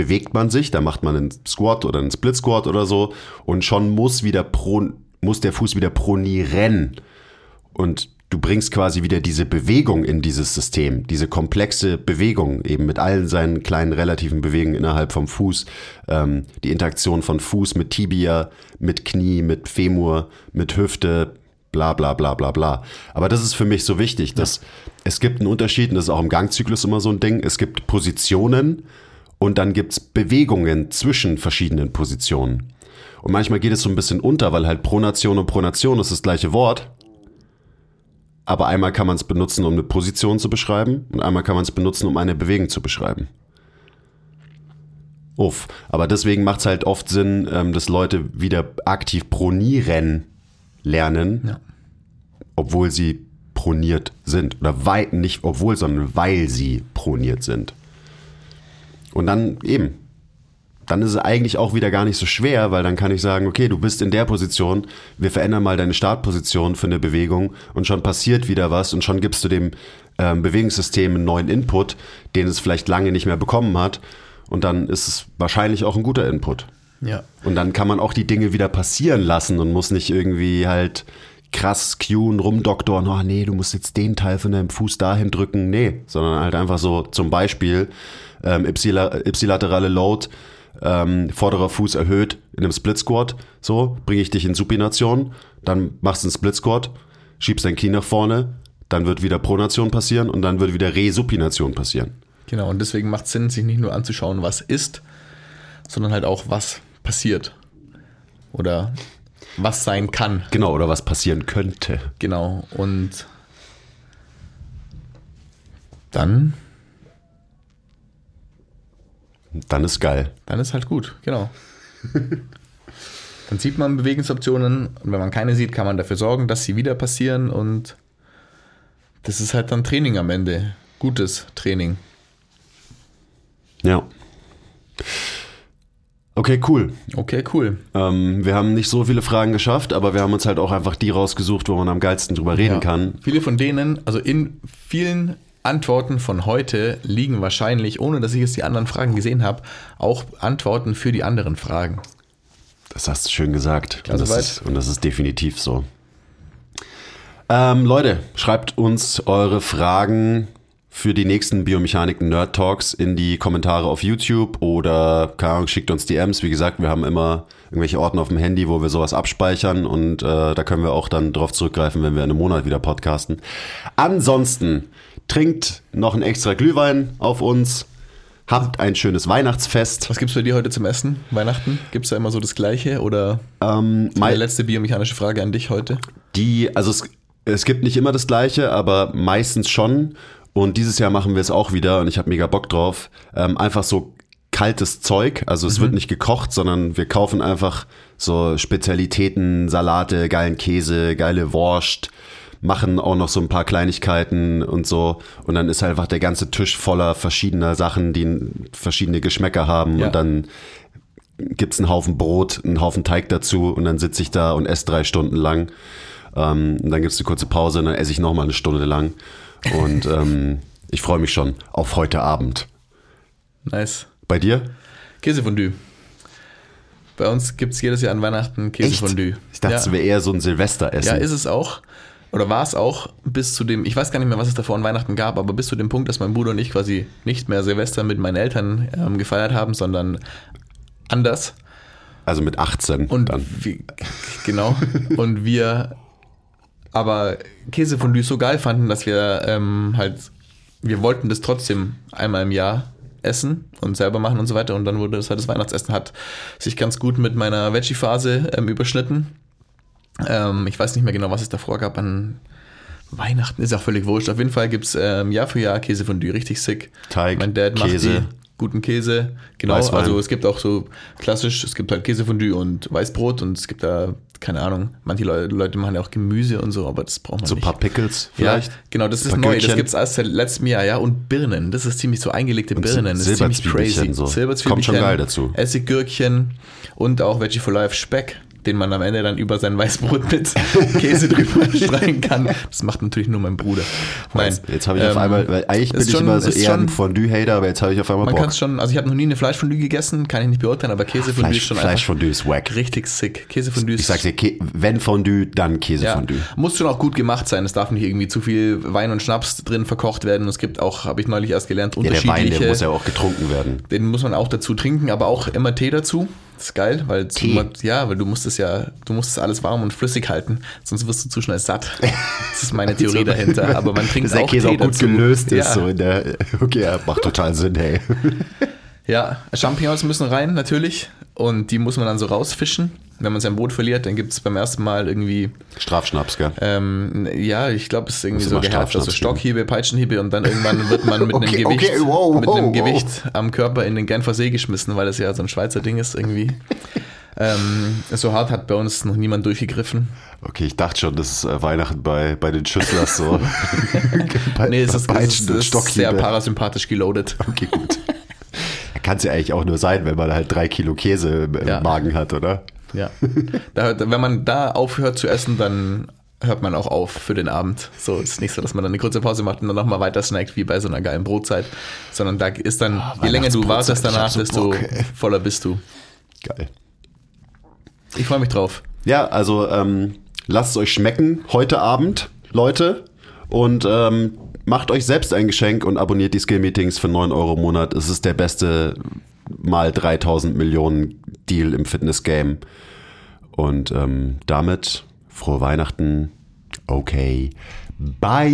bewegt man sich, da macht man einen Squat oder einen Split Squat oder so und schon muss wieder pro, muss der Fuß wieder pronieren. Und du bringst quasi wieder diese Bewegung in dieses System, diese komplexe Bewegung, eben mit allen seinen kleinen relativen Bewegungen innerhalb vom Fuß, ähm, die Interaktion von Fuß mit Tibia, mit Knie, mit Femur, mit Hüfte, bla bla bla bla bla. Aber das ist für mich so wichtig, dass es gibt einen Unterschied, und das ist auch im Gangzyklus immer so ein Ding, es gibt Positionen und dann gibt's Bewegungen zwischen verschiedenen Positionen. Und manchmal geht es so ein bisschen unter, weil halt Pronation und Pronation ist das gleiche Wort, aber einmal kann man es benutzen, um eine Position zu beschreiben und einmal kann man es benutzen, um eine Bewegung zu beschreiben. Uff. Aber deswegen macht es halt oft Sinn, ähm, dass Leute wieder aktiv pronieren lernen, Ja. obwohl sie proniert sind. Oder weil, nicht obwohl, sondern weil sie proniert sind. Und dann eben, dann ist es eigentlich auch wieder gar nicht so schwer, weil dann kann ich sagen, okay, du bist in der Position, wir verändern mal deine Startposition für eine Bewegung und schon passiert wieder was und schon gibst du dem ähm, Bewegungssystem einen neuen Input, den es vielleicht lange nicht mehr bekommen hat und dann ist es wahrscheinlich auch ein guter Input. Ja. Und dann kann man auch die Dinge wieder passieren lassen und muss nicht irgendwie halt krass cueen, rumdoktoren, oh nee, du musst jetzt den Teil von deinem Fuß dahin drücken. Nee, sondern halt einfach so zum Beispiel ähm, ipsila- ipsilaterale Load, ähm, vorderer Fuß erhöht in einem Split Squat, so, bringe ich dich in Supination, dann machst du einen Split Squat, schiebst dein Knie nach vorne, dann wird wieder Pronation passieren und dann wird wieder Resupination passieren. Genau, und deswegen macht es Sinn, sich nicht nur anzuschauen, was ist, sondern halt auch, was passiert. Oder was sein kann. Genau, oder was passieren könnte. Genau. Und dann, Dann ist geil. dann ist halt gut, genau. dann sieht man Bewegungsoptionen und wenn man keine sieht, kann man dafür sorgen, dass sie wieder passieren und das ist halt dann Training am Ende. Gutes Training. Ja. Okay, cool. Okay, cool. Ähm, wir haben nicht so viele Fragen geschafft, aber wir haben uns halt auch einfach die rausgesucht, wo man am geilsten drüber reden Ja. kann. Viele von denen, also in vielen Antworten von heute liegen wahrscheinlich, ohne dass ich jetzt die anderen Fragen gesehen habe, auch Antworten für die anderen Fragen. Das hast du schön gesagt. Und, das soweit. ist, und das ist definitiv so. Ähm, Leute, schreibt uns eure Fragen für die nächsten Biomechaniken Nerd Talks in die Kommentare auf YouTube oder keine Ahnung, schickt uns DMs. Wie gesagt, wir haben immer irgendwelche Orten auf dem Handy, wo wir sowas abspeichern und äh, da können wir auch dann drauf zurückgreifen, wenn wir in einem Monat wieder podcasten. Ansonsten trinkt noch ein extra Glühwein auf uns. Habt ein schönes Weihnachtsfest. Was gibt's bei dir heute zum Essen? Weihnachten? Gibt's da immer so das Gleiche? Oder Ähm, meine letzte biomechanische Frage an dich heute? Die, also es, es gibt nicht immer das Gleiche, aber meistens schon. Und dieses Jahr machen wir es auch wieder und ich habe mega Bock drauf. Ähm, einfach so kaltes Zeug. Also es wird nicht gekocht, sondern wir kaufen einfach so Spezialitäten, Salate, geilen Käse, geile Wurst, machen auch noch so ein paar Kleinigkeiten und so. Und dann ist einfach der ganze Tisch voller verschiedener Sachen, die verschiedene Geschmäcker haben. Ja. Und dann gibt's einen Haufen Brot, einen Haufen Teig dazu und dann sitze ich da und esse drei Stunden lang. Ähm, und dann gibt's eine kurze Pause und dann esse ich nochmal eine Stunde lang. Und ähm, ich freue mich schon auf heute Abend. Nice. Bei dir? Käsefondue. Bei uns gibt's jedes Jahr an Weihnachten Käsefondue. Ich dachte, ja. es wäre eher so ein Silvesteressen. Ja, ist es auch. Oder war es auch bis zu dem, ich weiß gar nicht mehr, was es davor an Weihnachten gab, aber bis zu dem Punkt, dass mein Bruder und ich quasi nicht mehr Silvester mit meinen Eltern ähm, gefeiert haben, sondern anders. also mit 18 Und dann. wir, genau. Und wir aber Käsefondue so geil fanden, dass wir ähm, halt, wir wollten das trotzdem einmal im Jahr essen und selber machen und so weiter. Und dann wurde das halt das Weihnachtsessen, hat sich ganz gut mit meiner Veggie-Phase ähm, überschnitten. Ähm, ich weiß nicht mehr genau, was es davor gab an Weihnachten, ist auch völlig wurscht. Auf jeden Fall gibt es ähm, Jahr für Jahr Käsefondue, richtig sick. Teig, mein Dad macht Käse. die guten Käse. Genau, Weißwein. also es gibt auch so klassisch, es gibt halt Käsefondue und Weißbrot und es gibt da, keine Ahnung, manche Leu- Leute machen ja auch Gemüse und so, aber das braucht man So ein nicht. paar Pickles vielleicht. Ja, genau, das ist Ein neu. Das Gürkchen. gibt es erst seit letztem Jahr, ja. Und Birnen. Das ist ziemlich so eingelegte Birnen. Das ist ziemlich crazy. so. Silberzwiebelchen, Kommt schon geil dazu. Essiggürkchen und auch Veggie for Life Speck. Den man am Ende dann über sein Weißbrot mit Käse drüber streichen kann. Das macht natürlich nur mein Bruder. Nein. Jetzt, habe ich auf Ähm, einmal, weil eigentlich bin ist ich schon- immer so ist eher ein schon- Fondue-Hater, aber jetzt habe ich auf einmal Man kann Bock. es schon, also ich habe noch nie eine Fleischfondue gegessen, kann ich nicht beurteilen, aber Käsefondue ist Fleisch, schon Fleischfondue ist wack. richtig sick. Käsefondue ist Ich sag's dir, wenn Fondue, dann ja, Käsefondue. muss schon auch gut gemacht sein. Es darf nicht irgendwie zu viel Wein und Schnaps drin verkocht werden. Es gibt auch, habe ich neulich erst gelernt, Ja, der unterschiedliche. Wein, der muss ja auch getrunken werden. Den muss man auch dazu trinken, aber auch immer Tee dazu. Das ist geil, weil Tee? ja, weil du musst es ja, du musst es alles warm und flüssig halten, sonst wirst du zu schnell satt. Das ist meine Theorie dahinter. Aber man trinkt Dass der auch Käse Tee auch gut dazu. gelöst ist. Ja, So in der, okay, ja, macht total Sinn, hey. ja, Champignons müssen rein natürlich und die muss man dann so rausfischen. Wenn man sein Brot verliert, dann gibt es beim ersten Mal irgendwie, Strafschnaps, gell? ähm, ja, ich glaube, es ist irgendwie Muss so gehärtet, also Stockhiebe, Peitschenhiebe und dann irgendwann wird man mit Okay, einem Gewicht, okay, wow, mit einem wow, wow. Gewicht am Körper in den Genfer See geschmissen, weil das ja so ein Schweizer Ding ist irgendwie. ähm, so hart hat bei uns noch niemand durchgegriffen. Okay, ich dachte schon, das ist äh, Weihnachten bei, bei den Schüsslers so. bei, Nee, es ist, es ist, es ist sehr parasympathisch geloadet. Okay, gut. Kann es ja eigentlich auch nur sein, wenn man halt drei Kilo Käse im, Ja. Magen hat, oder? Ja. Da, wenn man da aufhört zu essen, dann hört man auch auf für den Abend. So es ist nicht so, dass man dann eine kurze Pause macht und dann nochmal weiter snackt, wie bei so einer geilen Brotzeit. Sondern da ist dann, je länger du wartest danach, so desto voller bist du. Geil. Ich freue mich drauf. Ja, also ähm, lasst es euch schmecken heute Abend, Leute. Und ähm, macht euch selbst ein Geschenk und abonniert die Skill Meetings für 9 Euro im Monat. Es ist der beste mal 3000 Millionen Deal im Fitness-Game. Und ähm, damit frohe Weihnachten. Okay. Bye.